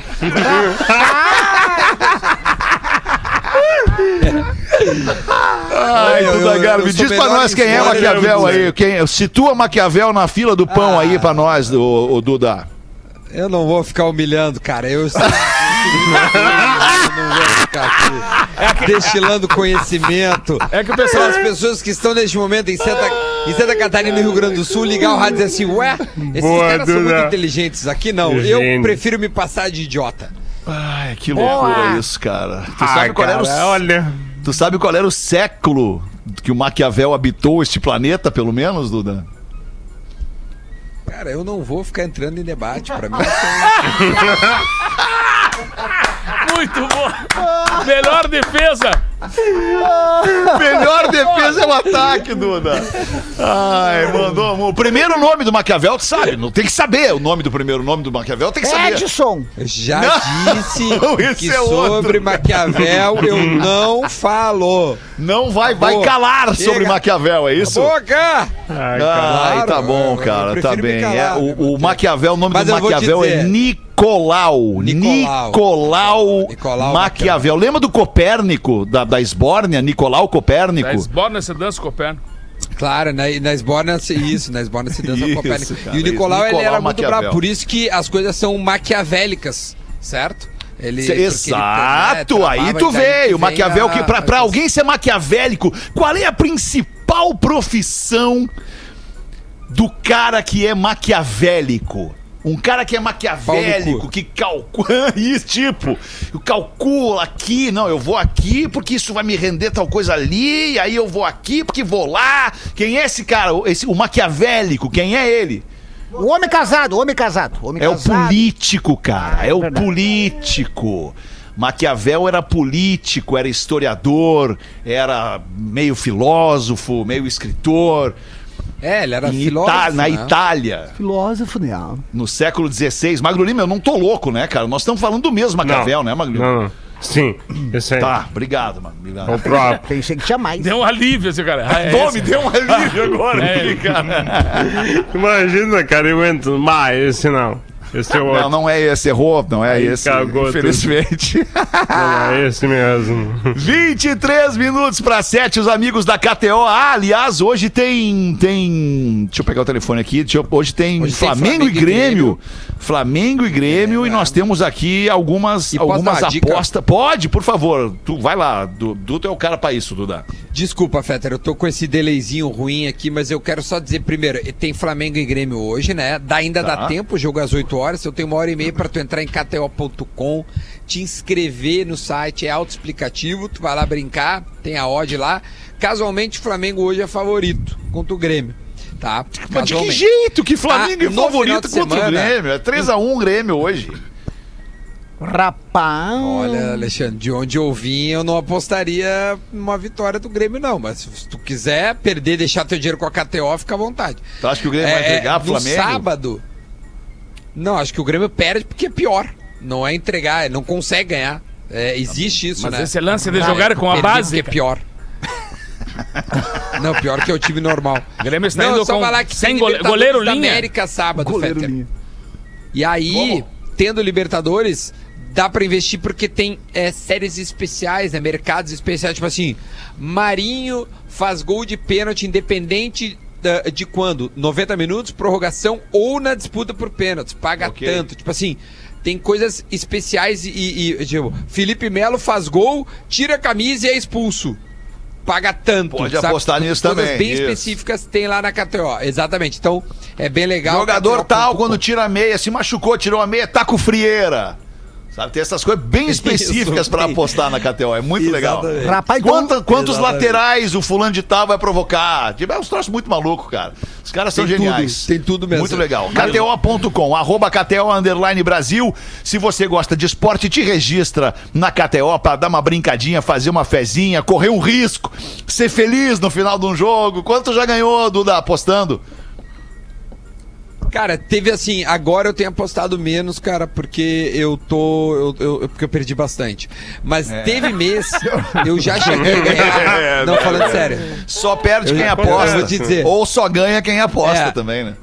Ai, Duda Garbi, diz pra nós em quem é Maquiavel aí. Quem, situa Maquiavel na fila do pão aí pra nós, o, o Duda. Eu não vou ficar humilhando, cara. Eu não vou ficar aqui destilando conhecimento. É que o São pessoal. as pessoas que estão neste momento em Santa, em Santa Catarina e Rio Grande do Sul ligar o rádio e dizer assim: Ué, esses Boa, caras são Duda. muito inteligentes. Aqui não. Eu prefiro me passar de idiota. Ai, que loucura isso, cara. Tu sabe, qual era cara, o, olha. tu sabe qual era o século que o Maquiavel habitou este planeta, pelo menos, Duda? Cara, eu não vou ficar entrando em debate. Pra mim, Muito bom. Melhor defesa. Melhor defesa é o ataque, Duda. Ai, mandou. O primeiro nome do Maquiavel, tu sabe? Não tem que saber o nome do primeiro nome do Maquiavel, tem que saber. Edson. já Não, disse esse que é outro. sobre Maquiavel eu não falo. Não vai, vai calar sobre Chega. Maquiavel, é isso? Boca! Ai. Ai, Claro, tá bom, cara, tá bem. calar, É, o, o Maquiavel, o nome Mas do Maquiavel é dizer. Nicolau. Nicolau. Nicolau, Nicolau Maquiavel. Lembra do Copérnico, da, da Esbórnia? Nicolau Copérnico? Da esborna você dança Copérnico. Claro, na, na Esborna se- isso, na Esborna se dança Isso, Copérnico. cara, E o isso. Nicolau, ele Nicolau era muito Maquiavel. bravo, por isso que as coisas são maquiavélicas, certo? Ele, porque ele, Exato, né, aí tu veio. Maquiavel, a- que pra, pra alguém ser maquiavélico, qual é a principal profissão do cara que é maquiavélico? Um cara que é maquiavélico, que calcula isso, tipo, calcula aqui, não, eu vou aqui porque isso vai me render tal coisa ali, e aí eu vou aqui porque vou lá. Quem é esse cara? Esse, o maquiavélico, quem é ele? O homem casado, o homem casado. o Homem É o casado. político, cara. Ah, é é o político. Maquiavel era político, era historiador, era meio filósofo, meio escritor. É, ele era Em filósofo, Ita- na né? Itália, Filósofo, né? no século XVI. Magro Lima, eu não tô louco, né, cara? Nós estamos falando do mesmo Maquiavel, né, Magro Lima? Não, não. Sim, esse aí. Tá, obrigado, mano. É Obrigado. o próprio. Pensei que tinha mais. Deu um alívio esse cara. Ah, é Pô, me deu um alívio agora É. aqui, cara. Imagina, cara, eu entro. Mas esse não. Esse é o outro. Não, não é esse, errou, não é Aí esse. cagou tudo. Infelizmente. Não, é esse mesmo. 23 minutos para 7, os amigos da KTO. Ah, aliás, hoje tem. tem deixa eu pegar o telefone aqui. deixa eu- hoje tem Hoje tem Flamengo, Flamengo e e Grêmio. Flamengo e Grêmio, É, e nós temos aqui algumas, algumas apostas. Pode, por favor. Tu vai lá. Du- Dudu é o cara pra isso, Duda. Desculpa, Fetter, eu tô com esse delayzinho ruim aqui, mas eu quero só dizer primeiro, tem Flamengo e Grêmio hoje, né? Dá, ainda Tá. dá tempo, o jogo é às 8 horas, eu tenho uma hora e meia pra tu entrar em kto.com, te inscrever no site, é autoexplicativo, tu vai lá brincar, tem a odd lá. Casualmente, o Flamengo hoje é favorito contra o Grêmio, tá? Mas de que jeito que Flamengo Ah, é favorito contra o semana- Grêmio? É 3x1 Grêmio hoje. Rapaz. Olha, Alexandre, de onde eu vim, eu não apostaria numa vitória do Grêmio, não. Mas se tu quiser perder, deixar teu dinheiro com a KTO, fica à vontade. Tu acha que o Grêmio vai É, entregar pro no Flamengo? sábado. Não, acho que o Grêmio perde porque é pior. Não é entregar, não consegue ganhar. É, existe isso, Mas né? esse lance de Ah, jogar com a base. porque é pior. Não, pior que é o time normal. O Grêmio está Não, indo eu só com falar que sem gole- Libertadores goleiro da linha. América sábado, Goleiro Fetter. linha. E aí, Como? tendo Libertadores, dá pra investir porque tem é, séries especiais, né? Mercados especiais, tipo assim, Marinho faz gol de pênalti independente da- de quando? 90 minutos, prorrogação ou na disputa por pênaltis. Paga Ok. tanto. Tipo assim, tem coisas especiais e, e- tipo, Felipe Melo faz gol, tira a camisa e é expulso. Paga tanto. Pode apostar nisso Coisas também, bem isso. específicas tem lá na KTO. Exatamente. Então, é bem legal. Jogador KTO.com. tal, quando tira a meia, se machucou, tirou a meia, tá com frieira. Sabe, tem essas coisas bem específicas tem. apostar na KTO. É muito legal. Rapaz, Quanta- quando... quantos Exatamente. laterais o fulano de tal vai provocar? Tipo, é uns troços muito maluco, cara. Os caras são Tem tudo, geniais. tem tudo mesmo. Muito legal. KTO.com, arroba KTO Underline Brasil. Se você gosta de esporte, te registra na KTO pra dar uma brincadinha, fazer uma fezinha, correr um risco, ser feliz no final de um jogo. Quanto já ganhou, Duda, apostando? Cara, teve assim, agora eu tenho apostado menos, cara, porque eu tô. Eu, eu- porque eu perdi bastante. Mas É. teve mês, eu já cheguei a ganhar. Não, falando sério. Só perde Eu quem aposta. vou te dizer. Ou só ganha quem aposta É. também, né?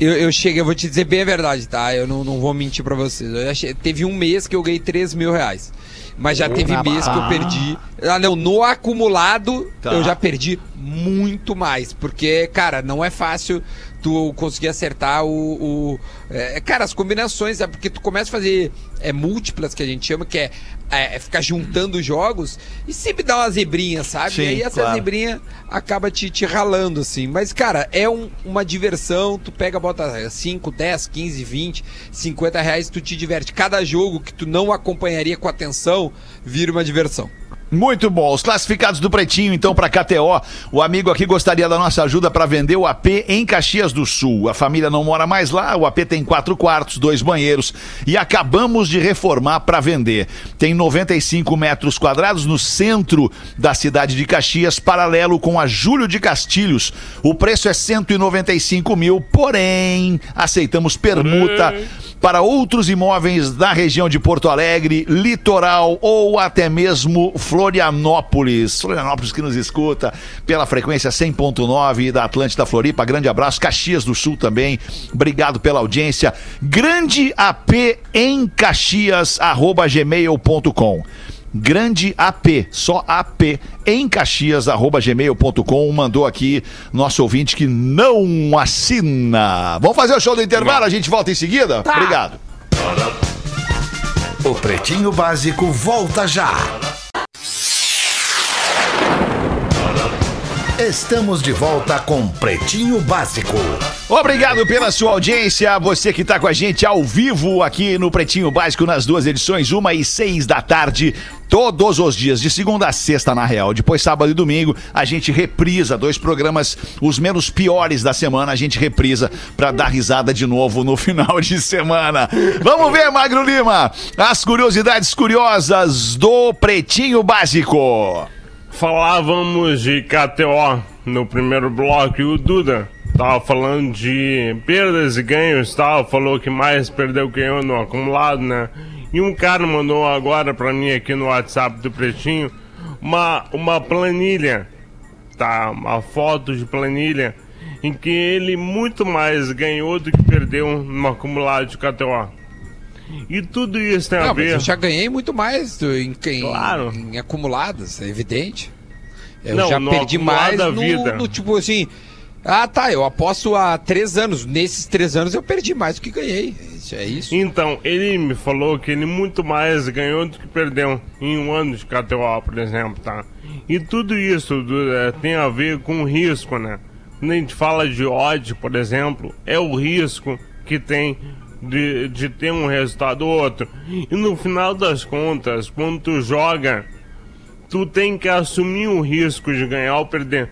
Eu, eu cheguei, eu vou te dizer bem a verdade, tá? Eu não, não vou mentir pra vocês. Che- teve um mês que eu ganhei 3 mil reais. Mas já teve mês que eu perdi. Ah, não, no acumulado Tá. eu já perdi muito mais. Porque, cara, não é fácil tu conseguir acertar o. o- é, cara, as combinações, é porque tu começa a fazer é, múltiplas que a gente chama, que é, é, ficar juntando jogos e sempre dá uma zebrinha, sabe? Sim, e aí essa claro. zebrinha acaba te, te ralando, assim. Mas, cara, é um- uma diversão. Tu pega, bota 5, 10, 15, 20, 50 reais, tu te diverte. Cada jogo que tu não acompanharia com atenção, vira uma diversão. Muito bom. Os classificados do Pretinho, então, para KTO. O amigo aqui gostaria da nossa ajuda para vender o AP em Caxias do Sul. A família não mora mais lá, o AP tem quatro quartos, dois banheiros e acabamos de reformar para vender. Tem 95 metros quadrados no centro da cidade de Caxias, paralelo com a Júlio de Castilhos. O preço é 195 mil, porém, aceitamos permuta para outros imóveis da região de Porto Alegre, litoral ou até mesmo Florianópolis. Florianópolis que nos escuta pela frequência 100.9 da Atlântida Floripa. Grande abraço. Caxias do Sul também. Obrigado pela audiência. Grande AP em Caxias, arroba gmail.com. Grande AP, só AP, em Caxias, arroba gmail.com. Mandou aqui nosso ouvinte que não assina. Vamos fazer o show do intervalo? A gente volta em seguida? Obrigado. O Pretinho Básico volta já. Estamos de volta com Pretinho Básico. Obrigado pela sua audiência, você que está com a gente ao vivo aqui no Pretinho Básico nas duas edições, uma e seis da tarde, todos os dias, de segunda a sexta na real. Depois sábado e domingo a gente reprisa dois programas, os menos piores da semana, a gente reprisa para dar risada de novo no final de semana. Vamos ver, Magro Lima, as curiosidades curiosas do Pretinho Básico. Falávamos de KTO no primeiro bloco e o Duda tava falando de perdas e ganhos tal, falou que mais perdeu que ganhou no acumulado, né? E um cara mandou agora pra mim aqui no WhatsApp do Pretinho uma, uma planilha, tá? Uma foto de planilha em que ele muito mais ganhou do que perdeu no acumulado de KTO. E tudo isso tem a Não, mas ver. eu já ganhei muito mais do- em, em, Claro. em acumuladas, é evidente. Eu Não, já perdi mais acumulado no, da vida. no tipo assim. Ah, tá, eu aposto há três anos. Nesses três anos eu perdi mais do que ganhei. É isso. Então, ele me falou que ele muito mais ganhou do que perdeu em um ano de KTO, por exemplo, tá? E tudo isso é, tem a ver com risco, né? Quando a gente fala de odd, por exemplo, é o risco que tem de, de ter um resultado ou outro. E no final das contas, quando tu joga, tu tem que assumir o risco de ganhar ou perder,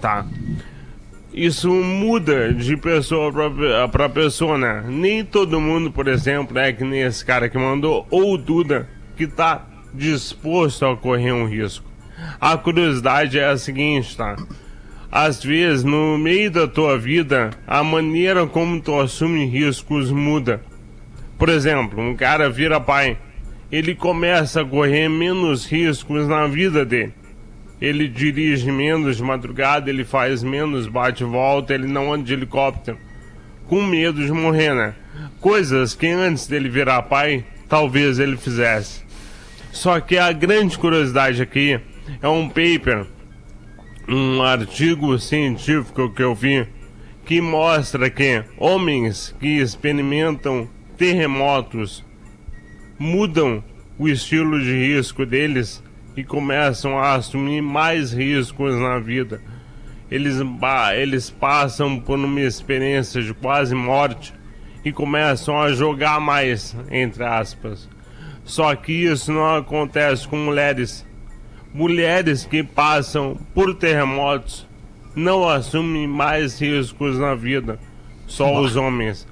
tá? Isso muda de pessoa pra pessoa, né? Nem todo mundo, por exemplo, é que nem esse cara que mandou, ou Duda, que tá disposto a correr um risco. A curiosidade é a seguinte, tá? Às vezes, no meio da tua vida, a maneira como tu assume riscos muda. Por exemplo, um cara vira pai, ele começa a correr menos riscos na vida dele ele dirige menos de madrugada, ele faz menos bate-volta, ele não anda de helicóptero. Com medo de morrer, né? Coisas que antes dele virar pai, talvez ele fizesse. Só que a grande curiosidade aqui é um paper, um artigo científico que eu vi, que mostra que homens que experimentam terremotos mudam o estilo de risco deles e começam a assumir mais riscos na vida. Eles, eles passam por uma experiência de quase morte e começam a jogar mais, entre aspas. Só que isso não acontece com mulheres. Mulheres que passam por terremotos não assumem mais riscos na vida, só os homens.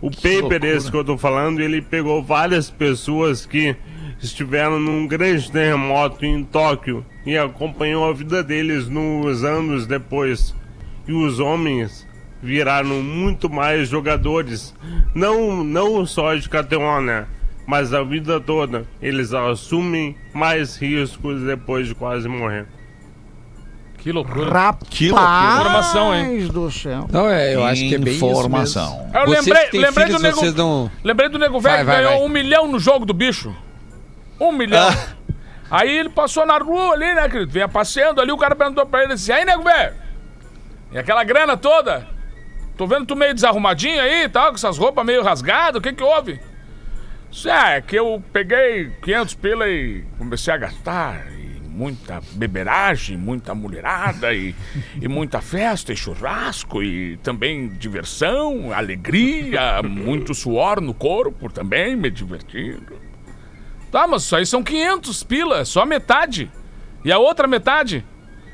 O paper esse que eu tô falando, ele pegou várias pessoas que estiveram num grande terremoto em Tóquio e acompanhou a vida deles nos anos depois. E os homens viraram muito mais jogadores, não não só de KTO, né? Mas a vida toda eles assumem mais riscos depois de quase morrer. Que loucura. Rapaz Que loucura. Informação, hein? do céu. Não, é, eu acho que é bem Informação. isso mesmo. Eu lembrei, que lembrei filhos, do nego. não... Lembrei do nego velho Vai, que vai, ganhou vai. um milhão no jogo do bicho. Um milhão. Ah. Aí ele passou na rua ali, né, querido? Vinha passeando ali, o cara perguntou pra ele assim: aí, nego velho? E aquela grana toda? Tô vendo tu meio desarrumadinho aí e tal, com essas roupas meio rasgadas, o que que houve? Isso é, que eu peguei 500 pila e comecei a gastar. E muita beberagem, muita mulherada e, e muita festa e churrasco e também diversão, alegria, muito suor no corpo também, me divertindo. Tá, mas isso aí são 500 pila, só metade. E a outra metade?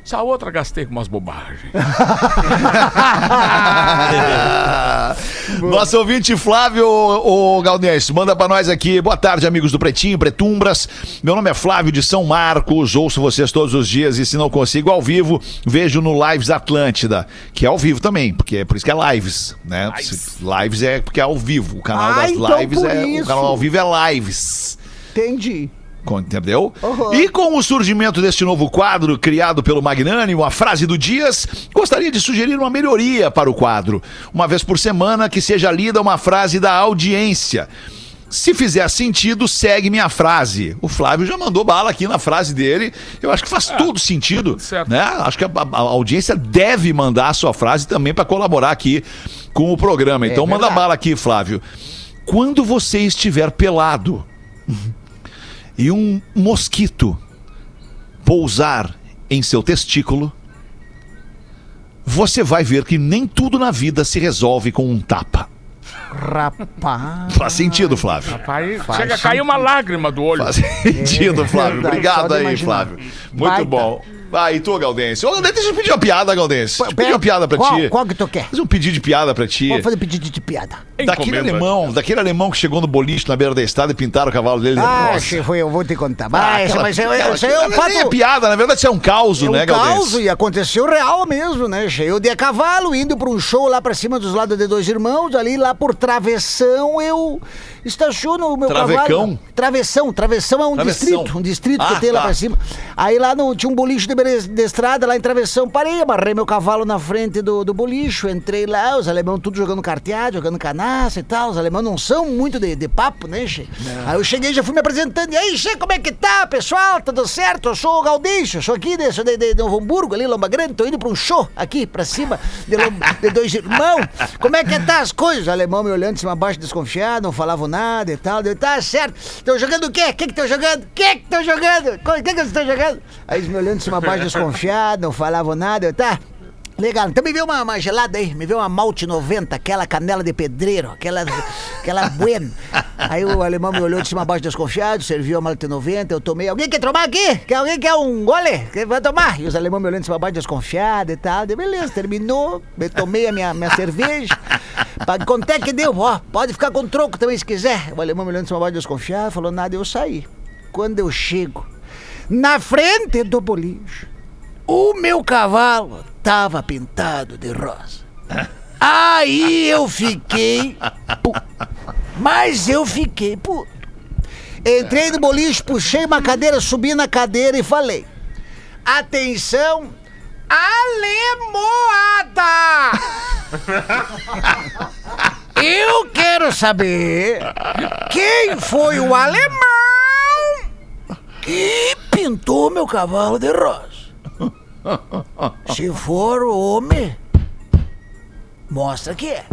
Essa outra gastei com umas bobagens. Nosso ouvinte Flávio o Galdense, manda pra nós aqui. Boa tarde, amigos do Pretinho, Pretumbras. Meu nome é Flávio de São Marcos. Ouço vocês todos os dias e se não consigo ao vivo, vejo no Lives Atlântida, que é ao vivo também, porque é por isso que é lives, né? Lives. Lives é porque é ao vivo. O canal Ah, das então lives é o isso. canal ao vivo é lives. Entendi. Entendeu? Uhum. E com o surgimento deste novo quadro criado pelo Magnânimo, a frase do Dias, gostaria de sugerir uma melhoria para o quadro. Uma vez por semana que seja lida uma frase da audiência. Se fizer sentido, segue minha frase. O Flávio já mandou bala aqui na frase dele. Eu acho que faz todo sentido. certo. Né? Acho que a, a- a audiência deve mandar a sua frase também para colaborar aqui com o programa. Então manda verdade. bala aqui, Flávio. Quando você estiver pelado e um mosquito pousar em seu testículo, você vai ver que nem tudo na vida se resolve com um tapa. Rapaz. Faz sentido, Flávio. Rapaz, chega a cair uma lágrima do olho. Faz sentido, Flávio. verdade, Obrigado aí, imaginar. Flávio. Muito Baita. bom. Vai, e tu, Galdense? Ô, Galdense, deixa eu pedir uma piada, Galdense. Deixa eu pedir uma piada pra qual, ti. Qual que tu quer? Fazer um pedido de piada pra ti. Vamos fazer pedido de piada. Daquele Encomenda. alemão, daquele alemão que chegou no boliche na beira da estrada e pintaram o cavalo dele de Ah, che, foi, eu vou te contar. Ah, Mas, aquela- mas eu, aquela- isso aí é um aquela nem é fato... piada, na verdade isso é um caos, É um né, Galdense? caos e aconteceu real mesmo, né? che? Eu de a cavalo, indo pra um show lá pra cima dos lados de dois irmãos, ali lá por Travessão, eu estaciono o meu Travecão? cavalo. Travessão, Travessão é um Travessão. distrito, um distrito Ah, que tem lá tá. pra cima. Aí lá no, tinha um boliche de, beira- de estrada, lá em Travessão, parei, amarrei meu cavalo na frente do, do boliche, entrei lá, os alemães tudo jogando carteado, jogando canaça e tal, os alemães não são muito de, de papo, né, che? Aí eu cheguei, já fui me apresentando, e aí, che, como é que tá, pessoal, tudo certo? Eu sou o Galdeixo, sou aqui de, sou de, de Novo Hamburgo, ali, Lomba Grande, tô indo pra um show aqui, pra cima, de, de dois irmãos, como é que tá as coisas? O alemão me olhando de cima a baixo, desconfiado, não falavam nada e tal, eu, tá certo, estão jogando o quê? O que que estão jogando? O que que estão jogando? O que que vocês estão jogando? Aí eles me olhando de cima baixo, desconfiado, não falavam nada, eu, tá... Legal, então me vê uma, uma gelada aí, me vê uma malte 90, aquela canela de pedreiro, aquela, aquela buena. Aí o alemão me olhou de cima a baixo desconfiado, serviu a malte 90, eu tomei. Alguém quer tomar aqui? Quer, alguém quer um gole? Quer, vai tomar? E os alemães me olhando de cima a baixo desconfiado e tal. Beleza, terminou, eu tomei a minha, minha cerveja. Pra, quanto é que deu? Ó, pode ficar com troco também se quiser. O alemão me olhando de cima a baixo desconfiado, falou nada, eu saí. Quando eu chego na frente do boliche, o meu cavalo tava pintado de rosa. Aí eu fiquei. pu- Mas eu fiquei puto. Entrei no boliche, puxei uma cadeira, subi na cadeira e falei: Atenção, Alemoada! Eu quero saber quem foi o alemão que pintou meu cavalo de rosa. Se for homem, mostra que é.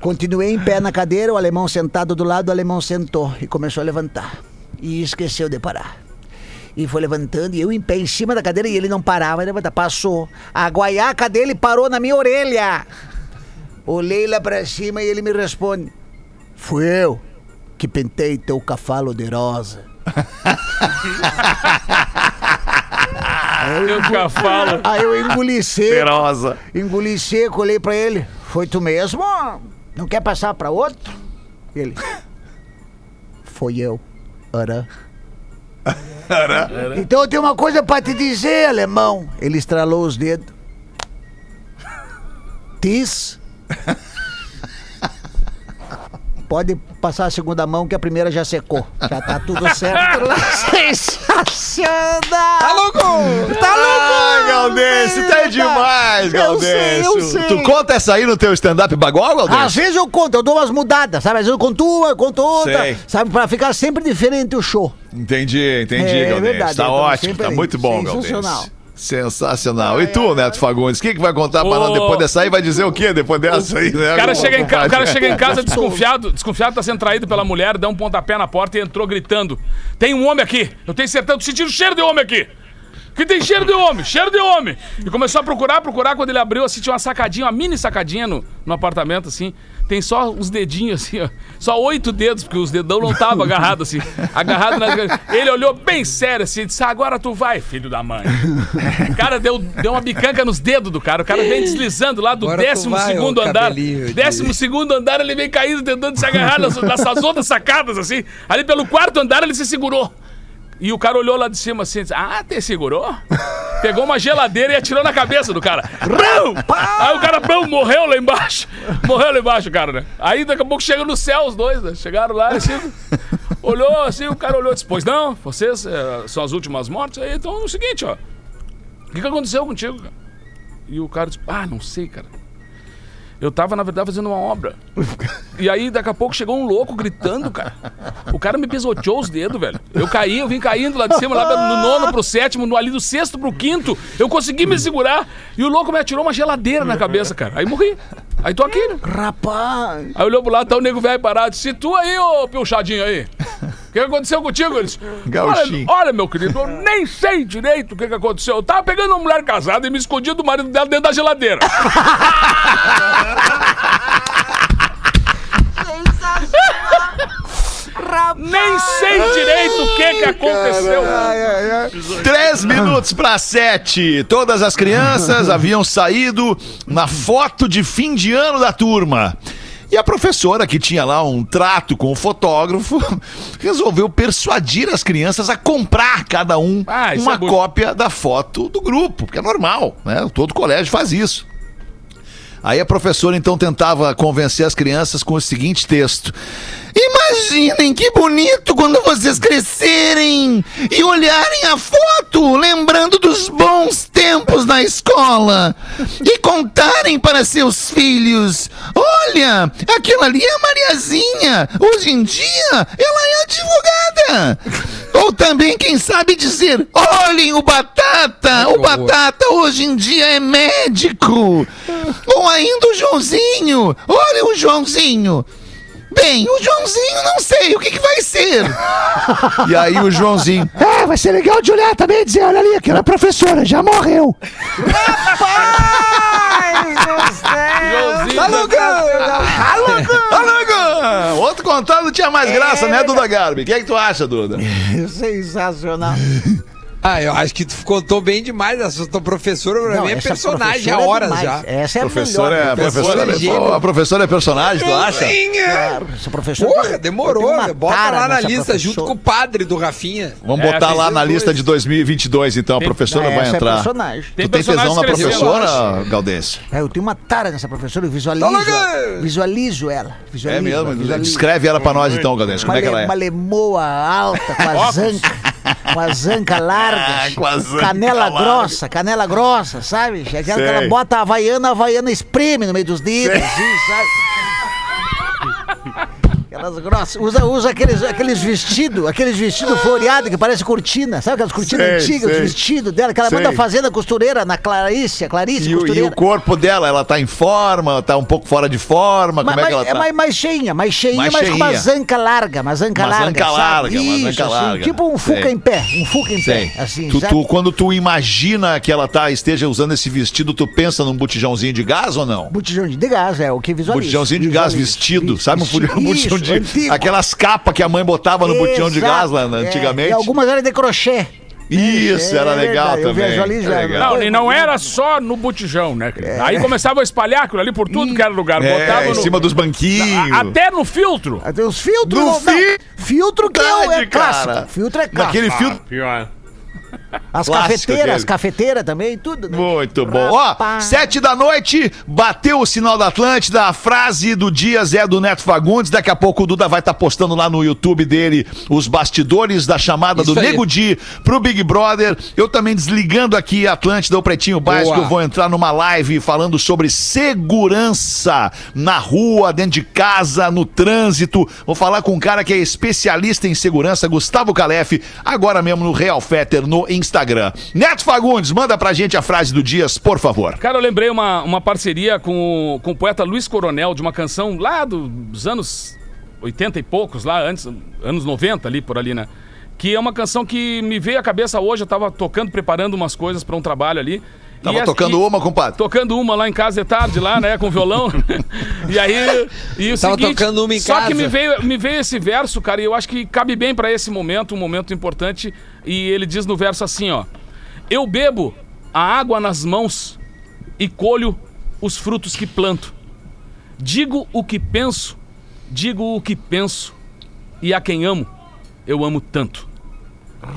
Continuei em pé na cadeira, o alemão sentado do lado, o alemão sentou e começou a levantar. E esqueceu de parar. E foi levantando, e eu em pé em cima da cadeira, e ele não parava, ele levantar. Passou. A guaiaca dele parou na minha orelha. Olhei lá pra cima e ele me responde: Fui eu que pintei teu cavalo de rosa. Eu cavalo. Aí eu engoli seco. Feroza. Engoli seco, olhei pra ele. Foi tu mesmo? Não quer passar pra outro? Ele. Foi eu. Ara. Então eu tenho uma coisa pra te dizer, alemão. Ele estralou os dedos. Tis. Pode passar a segunda mão que a primeira já secou. Já tá tudo certo. Sensacional! Tá louco? Tá louco! Ai, Galdense, tá demais, Eu sei, eu Galdense. sei. Tu conta essa aí no teu stand-up bagual, Às Galdense? vezes eu conto, eu dou umas mudadas, sabe? Às vezes eu conto uma, eu conto outra, Sei. sabe? Pra ficar sempre diferente o show. Entendi, entendi, É, Galdense. verdade, tá ótimo, tá aí. muito bom, Sensacional. Sensacional. E tu, Neto Fagundes, o que, que vai contar pra nós depois dessa aí? Vai dizer o quê depois dessa aí, né? O cara, chega em, ca- o cara chega em casa desconfiado, desconfiado, tá sendo traído pela mulher, dá um pontapé na porta e entrou gritando: Tem um homem aqui! Eu tenho certeza, tô sentindo cheiro de homem aqui! Que tem cheiro de homem, cheiro de homem. E começou a procurar, procurar. Quando ele abriu, assim, tinha uma sacadinha, uma mini sacadinha no, no apartamento, assim. Tem só os dedinhos, assim, ó. Só oito dedos, porque os dedão não estavam agarrados, assim. Agarrado na... Ele olhou bem sério, assim, disse, agora tu vai, filho da mãe. O cara deu, deu uma bicanca nos dedos do cara. O cara vem deslizando lá do Agora décimo vai, segundo andar. de- Décimo segundo andar, ele vem caindo, tentando se agarrar nas, nessas outras sacadas, assim. Ali pelo quarto andar, ele se segurou. E o cara olhou lá de cima assim, disse, ah, te segurou? Pegou uma geladeira e atirou na cabeça do cara. Brão! Aí o cara, brão, morreu lá embaixo. Morreu lá embaixo, cara, né? Aí daqui a pouco chega no céu os dois, né? Chegaram lá, assim, olhou assim, o cara olhou e disse, pois não, vocês eh, são as últimas mortes, aí então é o seguinte, ó. O que, que aconteceu contigo, cara? E o cara disse, ah, não sei, cara. Eu tava, na verdade, fazendo uma obra. E aí, daqui a pouco, chegou um louco gritando, cara. O cara me pisoteou os dedos, velho. Eu caí, eu vim caindo lá de cima, lá no nono pro sétimo, no, ali do sexto pro quinto. Eu consegui me segurar. E o louco me atirou uma geladeira na cabeça, cara. Aí morri. Aí tô aqui, né? Rapaz. Aí olhou pro lado, tá o nego velho parado. Se tu aí, ô pilchadinho aí. O que aconteceu contigo? Ele disse, olha, olha, meu querido, eu nem sei direito o que, que aconteceu. Eu tava pegando uma mulher casada e me escondi do marido dela dentro da geladeira. nem sei direito o que, que aconteceu. Três minutos para sete. Todas as crianças haviam saído na foto de fim de ano da turma. E a professora, que tinha lá um trato com o fotógrafo, resolveu persuadir as crianças a comprar cada um Ah, isso uma é cópia da foto do grupo, porque é normal, né? Todo colégio faz isso. Aí a professora então tentava convencer as crianças com o seguinte texto: Imaginem que bonito quando vocês crescerem e olharem a foto, lembrando dos bons tempos na escola e contarem para seus filhos: Olha, aquela ali é a Mariazinha, hoje em dia ela é advogada. Ou também, quem sabe dizer: Olhem o Batata, o horror. Batata hoje em dia é médico. Ou ainda o Joãozinho, olha o Joãozinho. Bem, o Joãozinho não sei o que, que vai ser. E aí o Joãozinho. É, vai ser legal de olhar também e dizer, olha ali, aquela professora já morreu. Joãozinho, Alugão! Outro contato tinha mais graça, né, Duda Garbi? O que é que tu acha, Duda? Sensacional. Ah, eu acho que tu contou bem demais. Essa tua professora, pra Não, mim, é personagem há é horas demais. já. Essa é a Professora melhor. é, Professora professora, é. Pô, a professora é personagem, tu acha? Claro, essa professora. Porra, demorou. uma Bota lá na lista, professora. junto com o padre do Rafinha. Vamos É, botar tem lá na dois. lista de 2022, então. A Tem- professora Não, vai é entrar. personagem. Tu tem tesão na professora, Galdêncio? É, eu tenho uma tara nessa professora, eu visualizo. Tá. Visualizo ela. Visualizo, É mesmo? Descreve ela pra nós, então, Galdêncio. Como é que ela é? Uma lemoa alta, com a zanca, com a zanca larga, Ah, com a zanca canela larga. grossa, canela grossa, sabe? Aquela que ela bota a havaiana, a havaiana espreme no meio dos dedos, assim, sabe? Aquelas grossas. Usa, usa aqueles, aqueles vestidos, aqueles vestidos floreados que parece cortina, sabe aquelas cortinas Sei, antigas, sei. os vestidos dela, que ela Sei. manda fazer na costureira, na Clarice, a Clarice E, o- e costureira. o corpo dela, ela tá em forma, tá um pouco fora de forma, como Mas, é que ela tá? mais, mais cheinha, mais cheinha, Mais mas com uma cheinha. zanca larga, uma zanca Uma larga. zanca larga, uma Isso, zanca assim, larga. Tipo um fuca em pé, um fuca em pé, assim, Tu- tu- quando tu imagina que ela tá, esteja usando esse vestido, tu pensa num botijãozinho de gás ou não? Botijão de gás, é o que visualiza. Botijãozinho de gás vestido, sabe? Um botijão, botijão de. antigo. Aquelas capas que a mãe botava no botijão de Exato, gás lá é. antigamente. E algumas eram de crochê. Isso, É era legal eu também. visualizo É ela. legal. Não, e não era só no botijão, né? Aí começava a espalhar aquilo ali por tudo que era lugar. É, Botava em no- cima dos banquinhos. A- Até no filtro. Até os filtros. No não- não, fi- filtro que é, é clássico. cara. Filtro é clássico. Naquele Ah, filtro. pior. As cafeteiras, as cafeteiras também, tudo. Né? Muito bom. Ó, sete da noite, bateu o sinal da Atlântida. A frase do dia é do Neto Fagundes. Daqui a pouco o Duda vai estar postando lá no YouTube dele os bastidores da chamada Isso do aí. Nego Di pro Big Brother. Eu também desligando aqui a Atlântida, o Pretinho Básico. Boa. Eu vou entrar numa live falando sobre segurança na rua, dentro de casa, no trânsito. Vou falar com um cara que é especialista em segurança, Gustavo Calef, agora mesmo no Real Fetter no Instagram. Neto Fagundes, manda pra gente a frase do Dias, por favor. Cara, eu lembrei uma, uma parceria com, o- com o poeta Luiz Coronel, de uma canção lá do- dos anos 80 e poucos, lá antes, anos 90 ali, por ali, né? que é uma canção que me veio à cabeça hoje. Eu tava tocando, preparando umas coisas pra um trabalho ali. Tava E tocando e- uma, compadre. Tocando uma lá em casa de tarde, lá, né, com violão. e aí. E o Tava seguinte, tocando uma em só casa. que me veio, me veio esse verso, cara, e eu acho que cabe bem pra esse momento, um momento importante. E ele diz no verso assim, ó: Eu bebo a água nas mãos e colho os frutos que planto. Digo o que penso, digo o que penso, e a quem amo, eu amo tanto.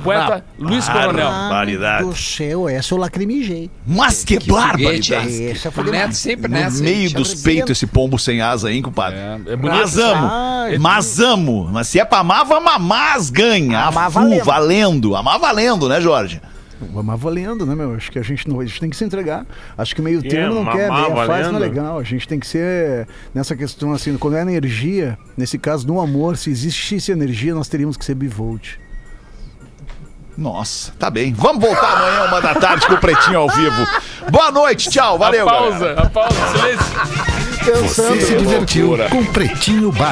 Poeta Luiz Coronel. Barbaridade. Do céu, essa eu lacrimijei. Mas que, Foguete, barbaridade. hein? Essa foi O Neto sempre No nessa. meio hein? dos peitos esse pombo sem asa aí, compadre. É, é bonito. Mas amo. Ah, Mas amo. Mas se é pra amar, vamos amar as ganha. Amar A full, valendo. valendo. Amar valendo, né, Jorge? Mas valendo, né, meu? Acho que a gente, não, a gente tem que se entregar. Acho que meio Que termo não é, quer, meia fase não é valendo? legal. A gente tem que ser nessa questão assim, quando é energia, nesse caso no amor, se existisse energia, nós teríamos que ser bivolt. Nossa, tá bem. Vamos voltar amanhã, uma da tarde, com o Pretinho ao vivo. Boa noite, tchau. Valeu, a pausa, galera. a pausa, silêncio. Você se divertiu com Pretinho Básico.